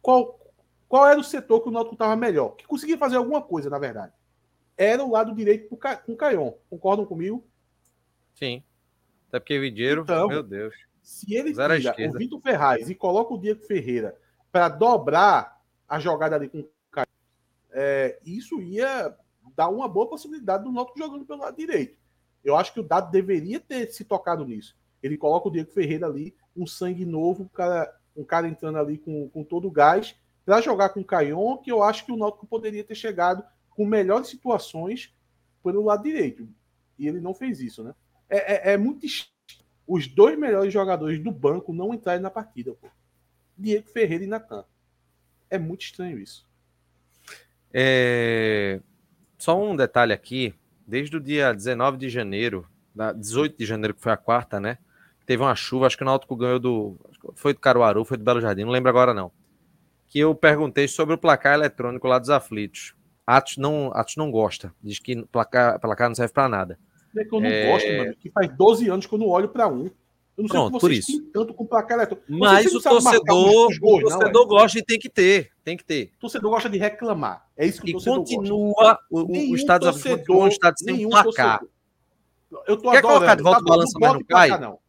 Qual, qual era o setor que o Náutico estava melhor? Que conseguia fazer alguma coisa, na verdade. Era o lado direito com o Caion. Concordam comigo? Sim. Até porque o Vidieiro, então, meu Deus. Se ele tira o Vitor Ferraz e coloca o Diego Ferreira para dobrar a jogada ali com o Caion, é, isso ia dá uma boa possibilidade do Náutico jogando pelo lado direito. Eu acho que o Dado deveria ter se tocado nisso. Ele coloca o Diego Ferreira ali, um sangue novo, um cara, um cara entrando ali com, com todo o gás, para jogar com o Caion, que eu acho que o Náutico poderia ter chegado com melhores situações pelo lado direito. E ele não fez isso, né? É, é, é muito os dois melhores jogadores do banco não entrarem na partida, pô. Diego Ferreira e Natan. É muito estranho isso. É... Só um detalhe aqui, desde o dia 19 de janeiro, 18 de janeiro, que foi a quarta, né? Teve uma chuva, acho que o Náutico ganhou do. Foi do Caruaru, foi do Belo Jardim, não lembro agora não. Que eu perguntei sobre o placar eletrônico lá dos aflitos. Atos não, Atos não gosta, diz que placar, placar não serve para nada. É que eu não é... gosto, mano, que faz 12 anos que eu não olho para um. Eu não Pronto, sei por isso. tanto com placar eletrônico. Mas o torcedor, gols, o torcedor não, gosta e tem que ter, tem que ter. O torcedor gosta de reclamar. É isso que o torcedor continua gosta. o, o, o Estado continua um Estado sem placar. Eu tô Quer adorando. colocar de volta tá, o balança, não cai? Placar, não.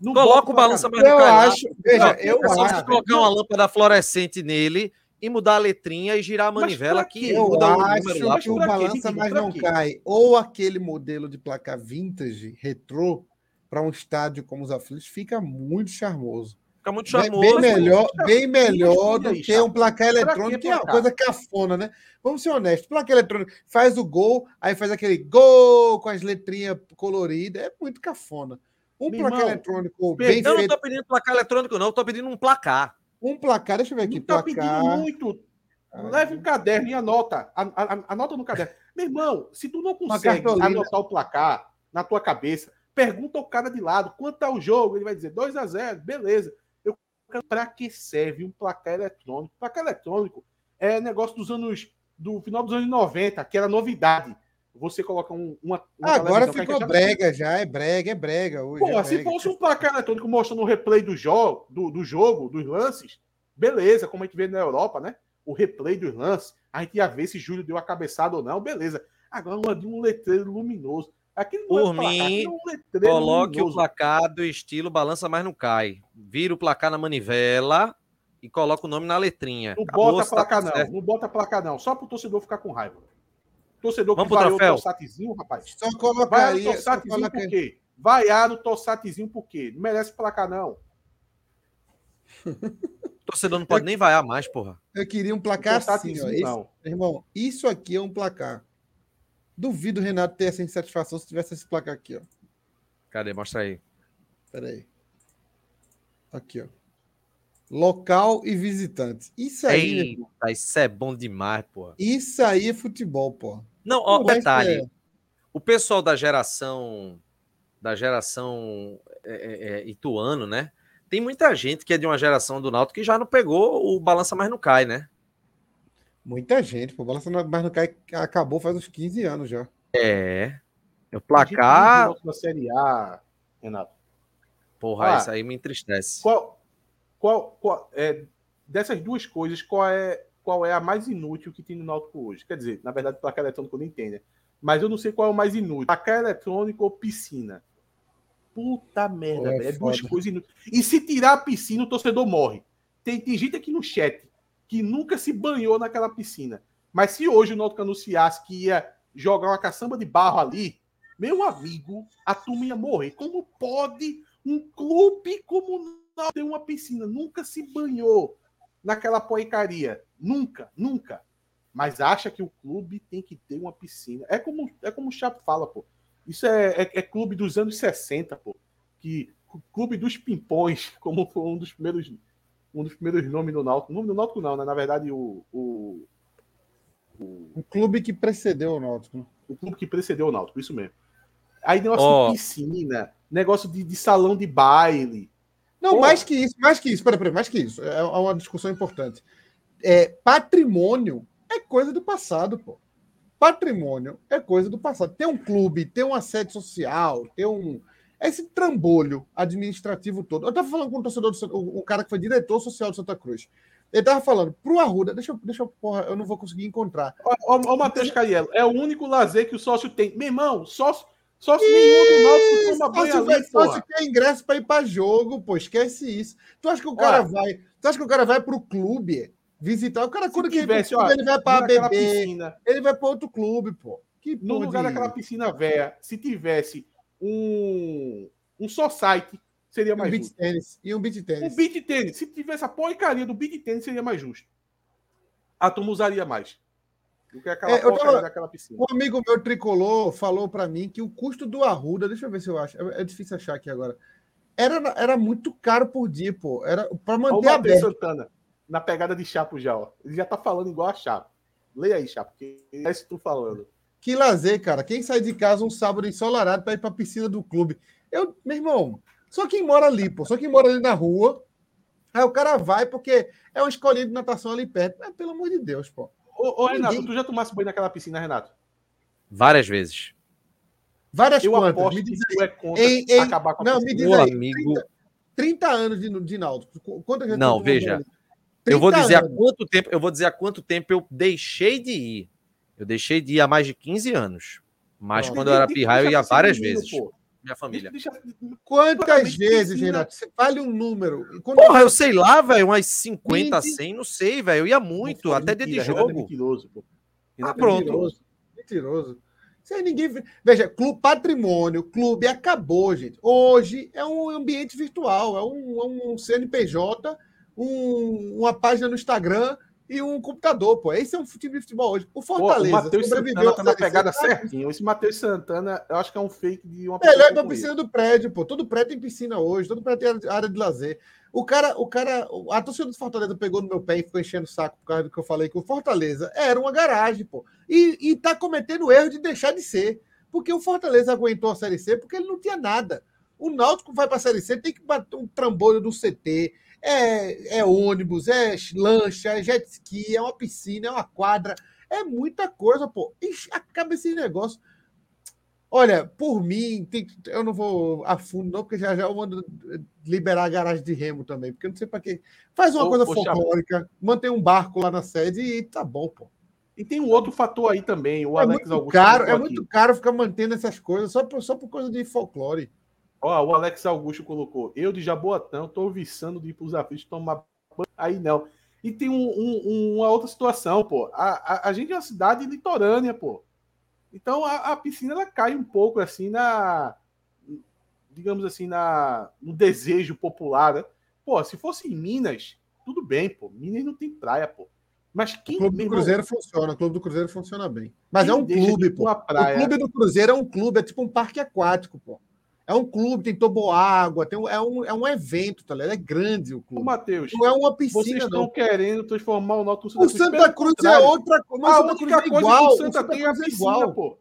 Não Coloca o balança, cai. Eu acho, veja, eu é só acho, colocar uma lâmpada fluorescente nele e mudar a letrinha e girar a manivela que eu muda o número lá. que o balança, mas não cai. Ou aquele modelo de placar vintage, retrô, para um estádio como os Aflitos fica muito charmoso. Fica muito charmoso. Bem, melhor, bem melhor do que um placar eletrônico, que é uma coisa cafona, né? Vamos ser honestos. Placar eletrônico faz o gol, aí faz aquele gol com as letrinhas coloridas. É muito cafona. Um Meu placar irmão, eletrônico bem Eu não estou pedindo placar eletrônico, não. Estou pedindo um placar. Um placar, deixa eu ver aqui. Não tá placar. pedindo muito. Leve um caderno e anota. Anota no caderno. Meu irmão, se tu não consegue anotar o placar na tua cabeça, Pergunta ao cara de lado quanto tá o jogo, ele vai dizer 2 a 0 beleza. Eu para que serve um placar eletrônico? Placar eletrônico é negócio dos anos do final dos anos 90, que era novidade. Você coloca um, uma, uma Agora ficou brega já, é brega, é brega hoje. Pô, é se fosse um placar eletrônico mostrando o replay do jogo, do, do jogo, dos lances, beleza, como a gente vê na Europa, né? O replay dos lances, A gente ia ver se Júlio deu a cabeçada ou não, beleza. Agora de um letreiro luminoso. Aquele é Por mim, é um coloque luminoso. o placar do estilo balança, mas não cai. Vira o placar na manivela e coloca o nome na letrinha. Não Acabou, bota a placa tá não, não bota a placa não, só pro torcedor ficar com raiva. Torcedor Vamos que vaiou o Tossatizinho, rapaz. Só coloca Vaiar aí. o Tossatizinho por quê? Vaiar o Tossatizinho por quê? Não merece placar não. [LAUGHS] torcedor não pode eu, nem vaiar mais, porra. Eu queria um placar assim, ó. Esse, irmão, isso aqui é um placar. Duvido o Renato ter essa insatisfação se tivesse esse placar aqui, ó. Cadê? Mostra aí. Pera aí. Aqui, ó. Local e visitante. Isso aí. Eita, isso é bom demais, pô. Isso aí é futebol, pô. Não, ó, detalhe. É... O pessoal da geração. Da geração é, é, é, Ituano, né? Tem muita gente que é de uma geração do Náutico que já não pegou o Balança Mais Não Cai, né? Muita gente, pô. O Balança Mais Não Cai acabou faz uns 15 anos já. É. O placar. Na Série A, Renato. Porra, ah, isso aí me entristece. Qual, qual, qual é, dessas duas coisas, qual é, qual é a mais inútil que tem no Náutico hoje? Quer dizer, na verdade, placar eletrônico eu não entendo, né? Mas eu não sei qual é o mais inútil. Placar eletrônico ou piscina? Puta merda, é, velho. É duas coisas inúteis. E se tirar a piscina, o torcedor morre. Tem, tem gente aqui no chat que nunca se banhou naquela piscina. Mas se hoje o Náutico anunciasse que ia jogar uma caçamba de barro ali, meu amigo, a turma ia morrer. Como pode um clube como não tem uma piscina, nunca se banhou naquela poicaria. Nunca, nunca. Mas acha que o clube tem que ter uma piscina. É como, é como o Chapo fala, pô. Isso é, é, é clube dos anos 60, pô. Que clube dos pimpões, [LAUGHS] como foi um dos primeiros um dos primeiros nomes do Náutico. O nome do Náutico não, né? Na verdade, o, o, o... o clube que precedeu o Náutico. O clube que precedeu o Náutico, isso mesmo. Aí negócio oh. de piscina, negócio de, de salão de baile, não, Pô. mais que isso, mais que isso, peraí, peraí, mais que isso. É, é uma discussão importante. É, patrimônio é coisa do passado, pô. Patrimônio é coisa do passado. Ter um clube, ter uma sede social, ter um. Esse trambolho administrativo todo. Eu estava falando com um torcedor, do, um cara que foi diretor social de Santa Cruz. Ele estava falando pro Arruda, deixa eu, deixa eu, porra, eu não vou conseguir encontrar. Ó, o Matheus Caiello, é o único lazer que o sócio tem. Meu irmão, sócio só se nenhum do Náutico toma banho ali, Só se quer ingresso para ir para jogo, pô, esquece isso. Tu acha que o cara Olha, vai, tu acha que o cara vai pro clube visitar? O cara quando tivesse, clube, ó, ele vai para beber, piscina, ele vai para outro clube, pô. Que no lugar de... daquela piscina velha, se tivesse um um só site, seria mais um justo. Tênis, e um beat tênis. Um beat tênis, se tivesse a porcaria do beat tênis, seria mais justo. A turma usaria mais do que aquela é, tava, daquela piscina. Um amigo meu tricolor falou para mim que o custo do Arruda, deixa eu ver se eu acho, é, é difícil achar aqui agora. Era, era muito caro por dia, pô. Era para manter aberto. Santana, na pegada de Chapo já, ó. Ele já tá falando igual a Chapo. Leia aí, Chapo, que é isso que tu falando. Que lazer, cara. Quem sai de casa um sábado ensolarado para ir para piscina do clube? Eu, meu irmão, só quem mora ali, pô. Só quem mora ali na rua. Aí o cara vai porque é uma escolinha de natação ali perto. Mas, pelo amor de Deus, pô. Ô, ô Renato, Ninguém... tu já tomasse banho naquela piscina, Renato? Várias vezes. Várias eu quantas? Aposto me diz que tu é contra em, em... acabar com a Não, piscina. me diz aí, amigo... 30, 30 anos de, de Náutico. Quantas Não, veja. Eu vou dizer anos. há quanto tempo, eu vou dizer há quanto tempo eu deixei de ir. Eu deixei de ir há mais de 15 anos. Mas não, quando eu era pirraia, eu ia várias vezes. Pô minha família. Deixa, Quantas vezes, Renato? Você fale um número. Quando Porra, eu sei lá, velho, umas 50, 20... 100, não sei, velho. Eu ia muito, até dentro de jogo. É mentiroso, pô. Ah, pronto. Mentiroso. mentiroso. Isso ninguém. Veja, clube patrimônio, clube acabou, gente. Hoje é um ambiente virtual, é um, é um CNPJ, um, uma página no Instagram e um computador, pô. Esse é um time de futebol hoje. O Fortaleza. Pô, o Matheus Santana tá na pegada certinho. Esse Matheus Santana, eu acho que é um fake de uma. Ele é da piscina do prédio, pô. Todo prédio tem piscina hoje, todo prédio tem área de lazer. O cara, o cara, a torcida do Fortaleza pegou no meu pé e ficou enchendo o saco por causa do que eu falei que o Fortaleza era uma garagem, pô. E, e tá cometendo o erro de deixar de ser. Porque o Fortaleza aguentou a Série C porque ele não tinha nada. O Náutico vai para a Série C, tem que bater um trambolho do CT, é, é ônibus, é lancha, é jet ski, é uma piscina, é uma quadra, é muita coisa, pô. Ixi, acaba esse negócio. Olha, por mim, tem, eu não vou a fundo, não, porque já já eu mando liberar a garagem de remo também, porque eu não sei para quê. Faz uma coisa folclórica, mantém um barco lá na sede e tá bom, pô. E tem um outro fator aí também, o é Alex muito Augusto. Caro, é muito caro ficar mantendo essas coisas só por, só por coisa de folclore. Ó, o Alex Augusto colocou: eu de Jaboatão tô viçando de ir pros aflitos tomar banho. Aí não. E tem um, um, uma outra situação, pô. A, a, a, gente é uma cidade litorânea, pô. Então a, a, piscina ela cai um pouco assim na. Digamos assim, na, no desejo popular. Né? Pô, se fosse em Minas, tudo bem, pô. Minas não tem praia, pô. Mas quem. O clube do Cruzeiro irmão, funciona, o clube do Cruzeiro funciona bem. Mas é um clube, pô. O clube do Cruzeiro é um clube, é tipo um parque aquático, pô. É um clube, tem toboágua, tem um, é, um, é um evento, tá ligado? É grande o clube. Matheus, não é uma piscina, vocês estão não. querendo transformar o Náutico O Santa Cruz é outra coisa. A Cruz é igual. O Santa, Santa tem é a piscina, igual. pô.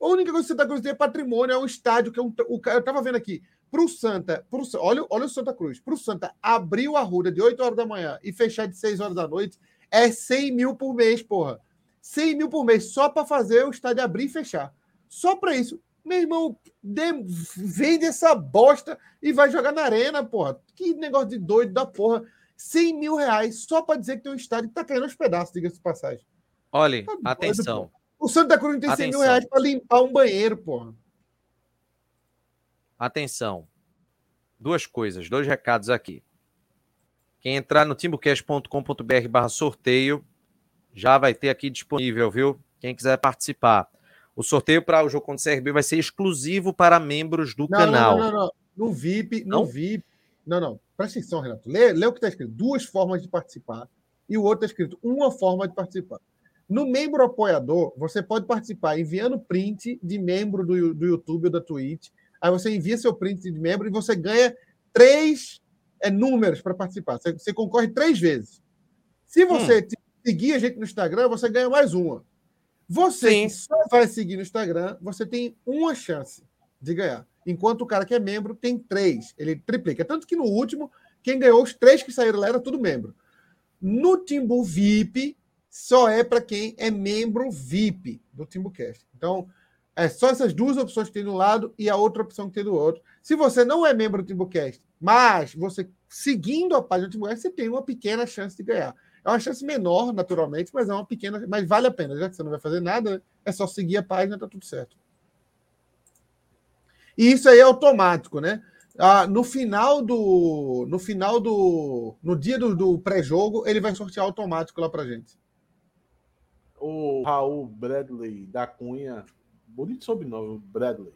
A única coisa que o Santa Cruz tem é patrimônio, é um estádio que é um, o, eu tava vendo aqui. Pro Santa, pro, olha, olha o Santa Cruz. Pro Santa abrir o Arruda de 8 horas da manhã e fechar de 6 horas da noite é 100 mil por mês, porra. 100 mil por mês só para fazer o estádio abrir e fechar. Só para isso. Meu irmão, de, vende essa bosta e vai jogar na arena, porra. Que negócio de doido da porra. 100 mil reais só para dizer que tem um estádio que tá caindo aos pedaços, diga-se de passagem. Olha, tá atenção. o Santa Cruz não tem atenção. 100 mil reais para limpar um banheiro, porra. Atenção. Duas coisas, dois recados aqui. Quem entrar no timbucast.com.br barra sorteio já vai ter aqui disponível, viu? Quem quiser participar. O sorteio para o jogo contra o CRB vai ser exclusivo para membros do não, canal. Não, não, não, No VIP, não? no VIP. Não, não. Presta atenção, Renato. Lê, lê o que está escrito. Duas formas de participar. E o outro está escrito uma forma de participar. No membro apoiador, você pode participar enviando print de membro do, do YouTube ou da Twitch. Aí você envia seu print de membro e você ganha três é, números para participar. Você, você, concorre três vezes. Se você hum. seguir a gente no Instagram, você ganha mais uma. Você Sim. que só vai seguir no Instagram, você tem uma chance de ganhar. Enquanto o cara que é membro tem três. Ele triplica. Tanto que no último, quem ganhou os três que saíram lá era tudo membro. No Timbu VIP, só é para quem é membro VIP do Timbucast. Então, é só essas duas opções que tem do lado e a outra opção que tem do outro. Se você não é membro do Timbucast, mas você seguindo a página do Timbucast, você tem uma pequena chance de ganhar. É uma chance menor, naturalmente, mas é uma pequena. Mas vale a pena, já que você não vai fazer nada, é só seguir a página, tá tudo certo. E isso aí é automático, né? Ah, no final do. No final do. No dia do, do pré-jogo, ele vai sortear automático lá pra gente. O Raul Bradley da Cunha. Bonito sobrenome, Bradley.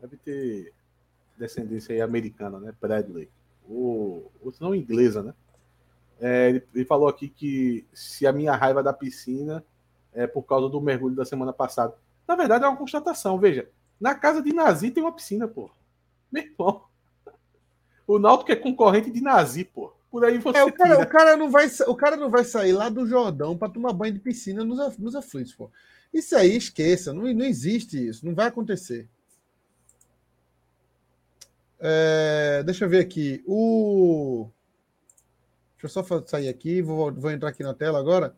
Deve ter descendência aí americana, né? Bradley. Ou, ou não inglesa, né? É, ele, ele, falou aqui que se a minha raiva da piscina é por causa do mergulho da semana passada. Na verdade, é uma constatação. Veja, na casa de Nazi tem uma piscina, pô. Meu irmão. O Náutico é concorrente de Nazi, pô. Por aí você. É, o, cara, o, cara, não vai, o cara não vai sair lá do Jordão para tomar banho de piscina nos, nos aflitos, pô. Isso aí, esqueça. Não, não existe isso. Não vai acontecer. É, deixa eu ver aqui. O. Eu só sair aqui, vou, vou entrar aqui na tela agora.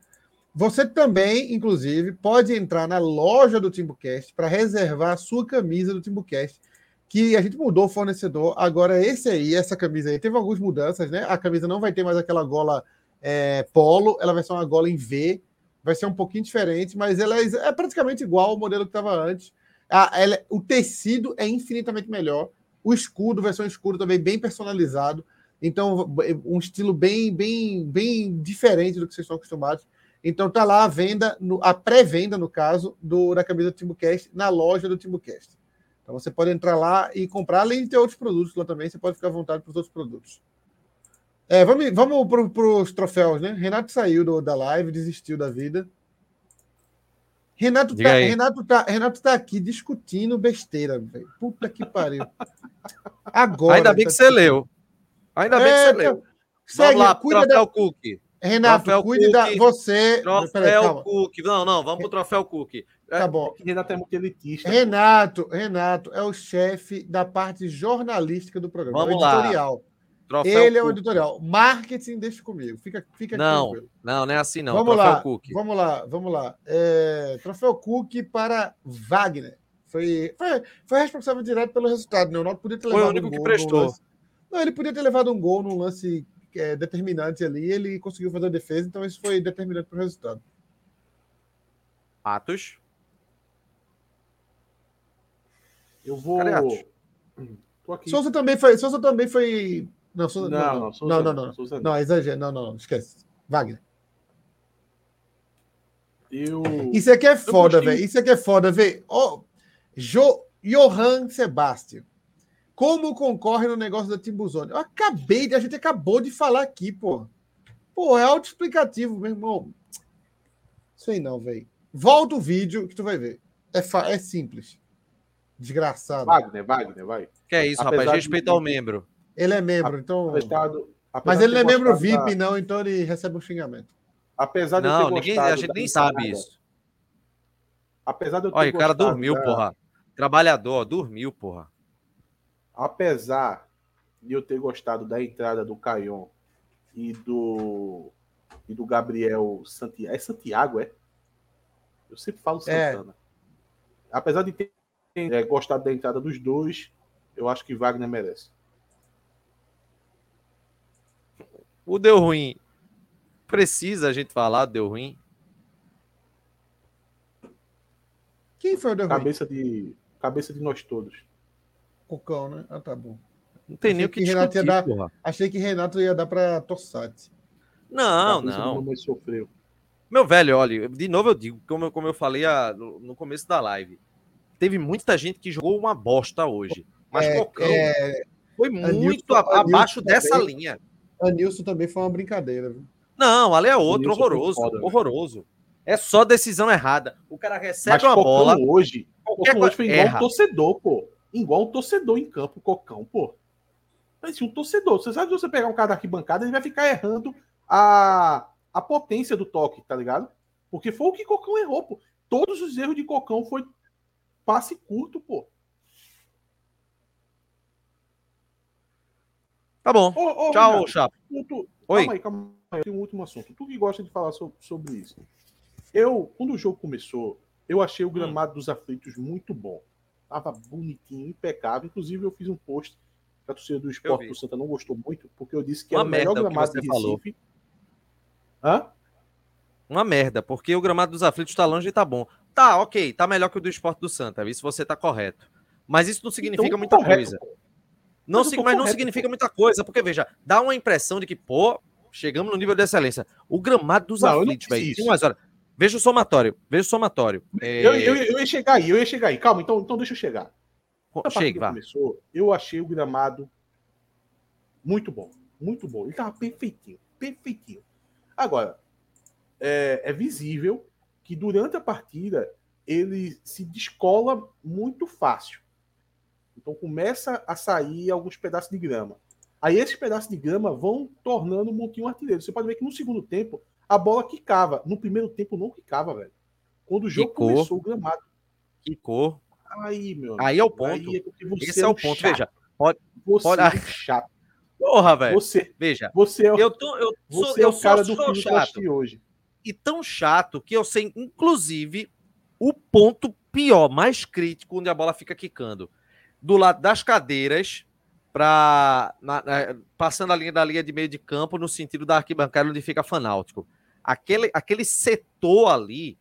Você também, inclusive, pode entrar na loja do Timbucast para reservar a sua camisa do Timbucast, que a gente mudou o fornecedor. Agora, esse aí, essa camisa aí, teve algumas mudanças, né? A camisa não vai ter mais aquela gola é, polo, ela vai ser uma gola em V, vai ser um pouquinho diferente, mas ela é, é praticamente igual ao modelo que estava antes. A, ela, o tecido é infinitamente melhor. O escudo um escudo também bem personalizado. Então, um estilo bem, bem, bem diferente do que vocês estão acostumados. Então, tá lá a venda, no, a pré-venda, no caso, do, da camisa do Timbucast na loja do Timbucast. Então, você pode entrar lá e comprar, além de ter outros produtos lá também, você pode ficar à vontade para os outros produtos. É, vamos vamos para os troféus, né? Renato saiu do, da live, desistiu da vida. Renato tá, Renato, tá, Renato tá aqui discutindo besteira, velho. Puta que pariu. [LAUGHS] Agora. Ainda bem tá que você leu. Ainda bem é, que você leu. Segue, vamos lá, cuida troféu da... Cook. Renato, troféu cuide Cook, da você. Troféu Peraí, Cook. Não, não, vamos pro troféu Cook. Tá é, bom. Renato é muito elitista. Renato, Renato é o chefe da parte jornalística do programa. Vamos é editorial. Lá. Ele é o editorial. Marketing, deixa comigo. Fica, fica não, não, não é assim não. Vamos troféu lá, Cook. Vamos lá, vamos lá. É, troféu Cook para Wagner. Foi, foi, foi responsável direto pelo resultado. Né? O Náutico podia ter levado Foi o único um que prestou. Não, ele podia ter levado um gol num lance é, determinante ali, ele conseguiu fazer a defesa, então isso foi determinante para o resultado. Atos. Eu vou. Cadê Atos? Tô aqui. Souza também foi. Souza também foi. Não, Souza, não, não, não, Souza, não, não, não, Souza, não, exagero, não, não, não, esquece. Wagner. Eu... Isso aqui é foda, velho. Isso aqui é foda, velho. Oh, jo... Johann Sebastian. Como concorre no negócio da Timbuzone? Eu acabei, de, a gente acabou de falar aqui, pô. Pô, é autoexplicativo, meu irmão. Sei não, velho. Volta o vídeo que tu vai ver. É, é simples. Desgraçado. Wagner, Wagner, vai. Que é isso, Apesar rapaz? Respeito de... ao membro. Ele é membro, então. Mas ele não é membro VIP, da... não, então ele recebe um xingamento. Apesar de não, eu ter ninguém, a gente nem sabe isso. Apesar de eu ter Olha, o cara dormiu, da... porra. Trabalhador, dormiu, porra. Apesar de eu ter gostado da entrada do Caion e do e do Gabriel Santiago. É Santiago, é? Eu sempre falo é. Santana. É. Apesar de ter é, gostado da entrada dos dois, eu acho que Wagner merece. O deu ruim. Precisa a gente falar, deu ruim. Quem foi o deu cabeça ruim? De, cabeça de nós todos. Cocão, né? Ah, tá bom. Não tem achei nem o que, que Renato discutir, ia dar, Achei que Renato ia dar para Tossati. Não, não. Sofreu. Meu velho, olha, de novo eu digo, como, como eu falei a, no, no, começo da live, teve muita gente que jogou uma bosta hoje. Mas é, Cocão é... foi muito abaixo dessa também, linha. Anilson também foi uma brincadeira. Viu? Não, ali é outro, horroroso, foda, horroroso. É só decisão errada. O cara recebe Mas uma Cocão bola. hoje, Cocão hoje foi igual erra. um torcedor, pô. Igual um torcedor em campo, Cocão, pô. Mas assim, um torcedor, você sabe se você pegar um cara da arquibancada, ele vai ficar errando a, a potência do toque, tá ligado? Porque foi o que Cocão errou, pô. Todos os erros de Cocão foi passe curto, pô. Tá bom. Ô, ô, Tchau, Chapo. Oi. Calma aí, calma aí. Tenho um último assunto. Tu que gosta de falar sobre, sobre isso. Eu, quando o jogo começou, eu achei o gramado dos aflitos muito bom. Tava bonitinho, impecável. Inclusive, eu fiz um post que a torcida do esporte do Santa não gostou muito, porque eu disse que Uma era o melhor gramado de Recife. Falou. Hã? Uma merda, porque o gramado dos aflitos tá longe e tá bom. Tá, ok, tá melhor que o do esporte do Santa, isso você tá correto. Mas isso não significa então, muita correto, coisa. Pô. Não, mas, mas não significa muita coisa, porque veja, dá uma impressão de que, pô, chegamos no nível de excelência. O gramado dos não, aflitos, velho. Veja o somatório, veja o somatório. É... Eu, eu, eu, ia chegar aí, eu ia chegar aí. Calma, então, então deixa eu chegar. Chega, vá. Começou, eu achei o gramado muito bom, muito bom. Ele tava perfeitinho, perfeitinho. Agora, é, é visível que durante a partida ele se descola muito fácil. Então começa a sair alguns pedaços de grama. Aí esses pedaços de grama vão tornando um montinho artilheiro. Você pode ver que no segundo tempo a bola quicava. No primeiro tempo não quicava, velho. Quando o jogo Quicou. começou, o gramado. Quicou. Aí, meu Aí é o ponto. É Esse é o ponto. Chato. Veja, pode. Você pode... é chato. Porra, velho. Você, veja. Você é o, eu tô, eu sou, você é o cara do sou chato hoje. E tão chato que eu sei, inclusive, o ponto pior, mais crítico, onde a bola fica quicando do lado das cadeiras, pra, na, na, passando a linha da linha de meio de campo, no sentido da arquibancada onde fica fanáutico. Aquele, aquele setor ali.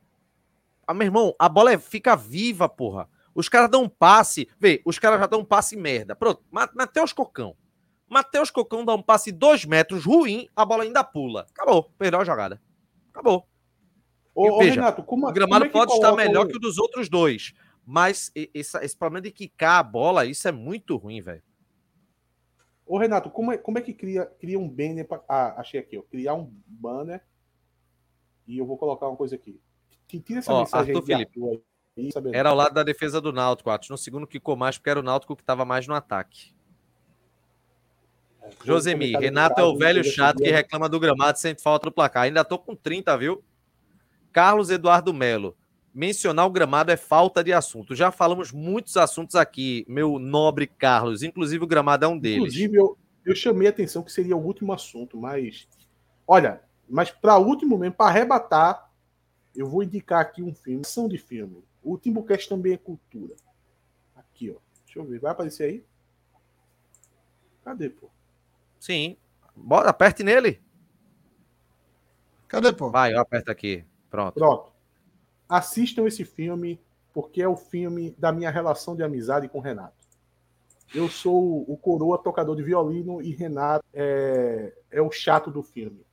Ah, meu irmão, a bola é, fica viva, porra. Os caras dão um passe. Vê, os caras já dão um passe merda. Pronto, Matheus Cocão. Matheus Cocão dá um passe dois metros ruim, a bola ainda pula. Acabou, perdeu a jogada. Acabou. Ô, Veja, ô Renato, como, o gramado como é pode estar melhor que o dos outros dois. Mas esse, esse problema de quicar a bola, isso é muito ruim, velho. Ô, Renato, como é, como é que cria, cria um banner? Pra, ah, achei aqui, ó. Criar um banner. E eu vou colocar uma coisa aqui. Tira essa ó, mensagem Arthur aí, Felipe. aí era ao lado da defesa do Náutico, Atos. No segundo quicou mais, porque era o Náutico que estava mais no ataque. É, Josemi, Renato é o velho chato que reclama do gramado sem falta do placar. Ainda tô com 30, viu? Carlos Eduardo Melo mencionar o gramado é falta de assunto. Já falamos muitos assuntos aqui, meu nobre Carlos, inclusive o gramado é um deles. Inclusive, eu, eu chamei a atenção que seria o último assunto, mas. Olha, mas para último mesmo, para arrebatar, eu vou indicar aqui um filme, ação de filme. O Timbucast também é cultura. Aqui, ó. Deixa eu ver, vai aparecer aí? Cadê, pô? Sim. Bora, aperte nele. Cadê, pô? Vai, eu aperto aqui. Pronto. Pronto. Assistam esse filme, porque é o filme da minha relação de amizade com o Renato. Eu sou o coroa tocador de violino e Renato é, é o chato do filme.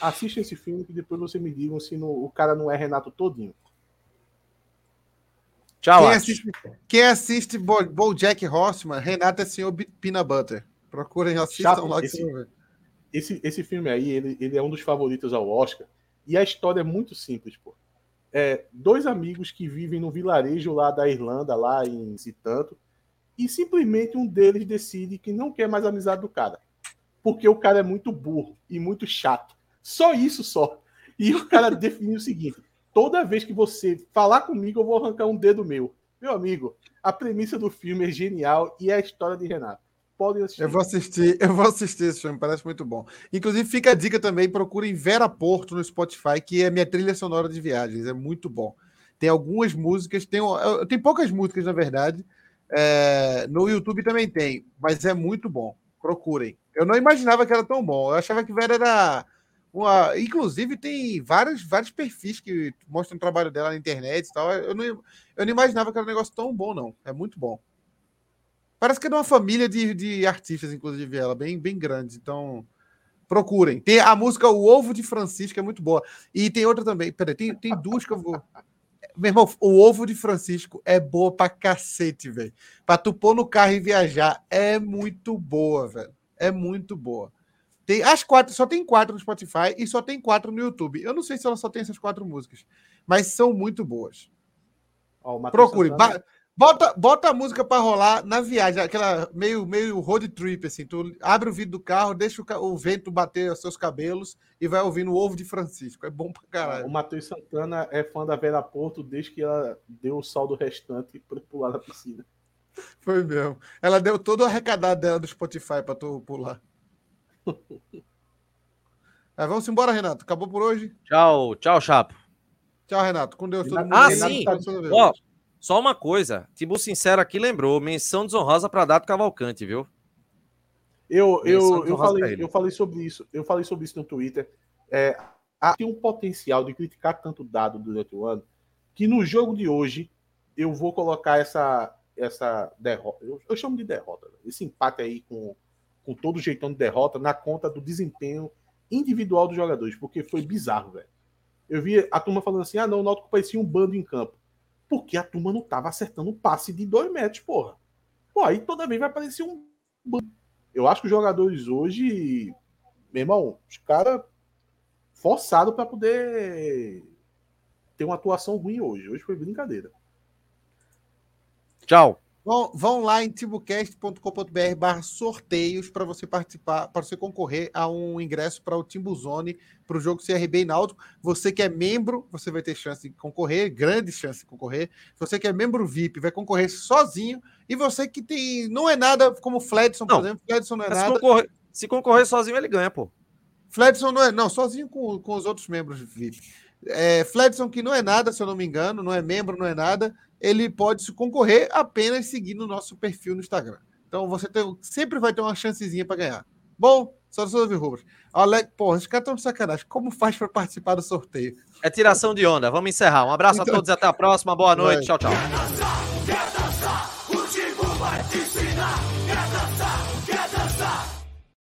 Assista esse filme que depois você me digam se no, o cara não é Renato todinho. Tchau, quem assiste, quem assiste Bojack Horseman, Renato é senhor Pina Butter. Procurem, assistam Chato, lá que esse, esse, esse filme aí, ele, ele é um dos favoritos ao Oscar. E a história é muito simples, pô. É, dois amigos que vivem no vilarejo lá da Irlanda, lá em Citanto, e simplesmente um deles decide que não quer mais amizade do cara. Porque o cara é muito burro e muito chato. Só isso só. E o cara [LAUGHS] definiu o seguinte: toda vez que você falar comigo, eu vou arrancar um dedo meu. Meu amigo, a premissa do filme é genial e é a história de Renato. Podem assistir. Eu vou assistir, eu vou assistir esse filme, parece muito bom. Inclusive, fica a dica também: procurem Vera Porto no Spotify, que é minha trilha sonora de viagens, é muito bom. Tem algumas músicas, tem, tem poucas músicas, na verdade. É, no YouTube também tem, mas é muito bom. Procurem. Eu não imaginava que era tão bom. Eu achava que Vera era uma, inclusive, tem vários, vários perfis que mostram o trabalho dela na internet e tal. Eu não, eu não imaginava que era um negócio tão bom, não. É muito bom. Parece que é de uma família de, de artistas, inclusive, ela, bem, bem grande. Então, procurem. Tem a música O Ovo de Francisco, é muito boa. E tem outra também. Peraí, tem, tem duas que eu vou. Meu irmão, o ovo de Francisco é boa pra cacete, velho. Pra tu pôr no carro e viajar, é muito boa, velho. É muito boa. Tem as quatro, só tem quatro no Spotify e só tem quatro no YouTube. Eu não sei se ela só tem essas quatro músicas, mas são muito boas. Ó, Procure. Santana... Bota, bota a música para rolar na viagem, aquela meio, meio road trip, assim. Tu abre o vidro do carro, deixa o, o vento bater os seus cabelos e vai ouvindo o ovo de Francisco. É bom pra caralho. O Matheus Santana é fã da Vera Porto desde que ela deu o saldo restante [LAUGHS] para pular na piscina. Foi mesmo. Ela deu todo o arrecadado dela do Spotify para tu pular. É, vamos embora, Renato. Acabou por hoje. Tchau, tchau, Chapo. Tchau, Renato. Com Deus todo mundo. Ah, sim. Tá Ó, só uma coisa. Tipo Sincero aqui lembrou. Menção desonrosa para Dato Cavalcante, viu? Eu, eu, eu, falei, eu falei sobre isso. Eu falei sobre isso no Twitter. É, há um potencial de criticar tanto dado durante o ano que no jogo de hoje eu vou colocar essa, essa derrota. Eu, eu chamo de derrota. Esse empate aí com com todo jeitão de derrota na conta do desempenho individual dos jogadores, porque foi bizarro, velho. Eu vi a turma falando assim: ah, não, o Náutico parecia um bando em campo. Porque a turma não tava acertando um passe de dois metros, porra. Pô, aí toda vez vai aparecer um bando. Eu acho que os jogadores hoje, meu irmão, os caras forçados para poder ter uma atuação ruim hoje. Hoje foi brincadeira. Tchau. Vão, vão lá em timbucast.com.br barra sorteios para você participar, para você concorrer a um ingresso para o Timbuzone, para o jogo CRB e Náutico. Você que é membro, você vai ter chance de concorrer, grande chance de concorrer. Você que é membro VIP, vai concorrer sozinho. E você que tem não é nada, como o Fledson, por exemplo. Fledson não é nada. Se concorrer, se concorrer sozinho, ele ganha, pô. Fledson não é, não, sozinho com, com os outros membros VIP. É, Fledson, que não é nada, se eu não me engano, não é membro, não é nada ele pode se concorrer apenas seguindo o nosso perfil no Instagram. Então você tem, sempre vai ter uma chancezinha para ganhar. Bom, só ouvir Rubens. Alex, porra, os caras estão de sacanagem. Como faz para participar do sorteio? É tiração de onda. Vamos encerrar. Um abraço então... a todos e até a próxima. Boa noite. Vai. Tchau, tchau.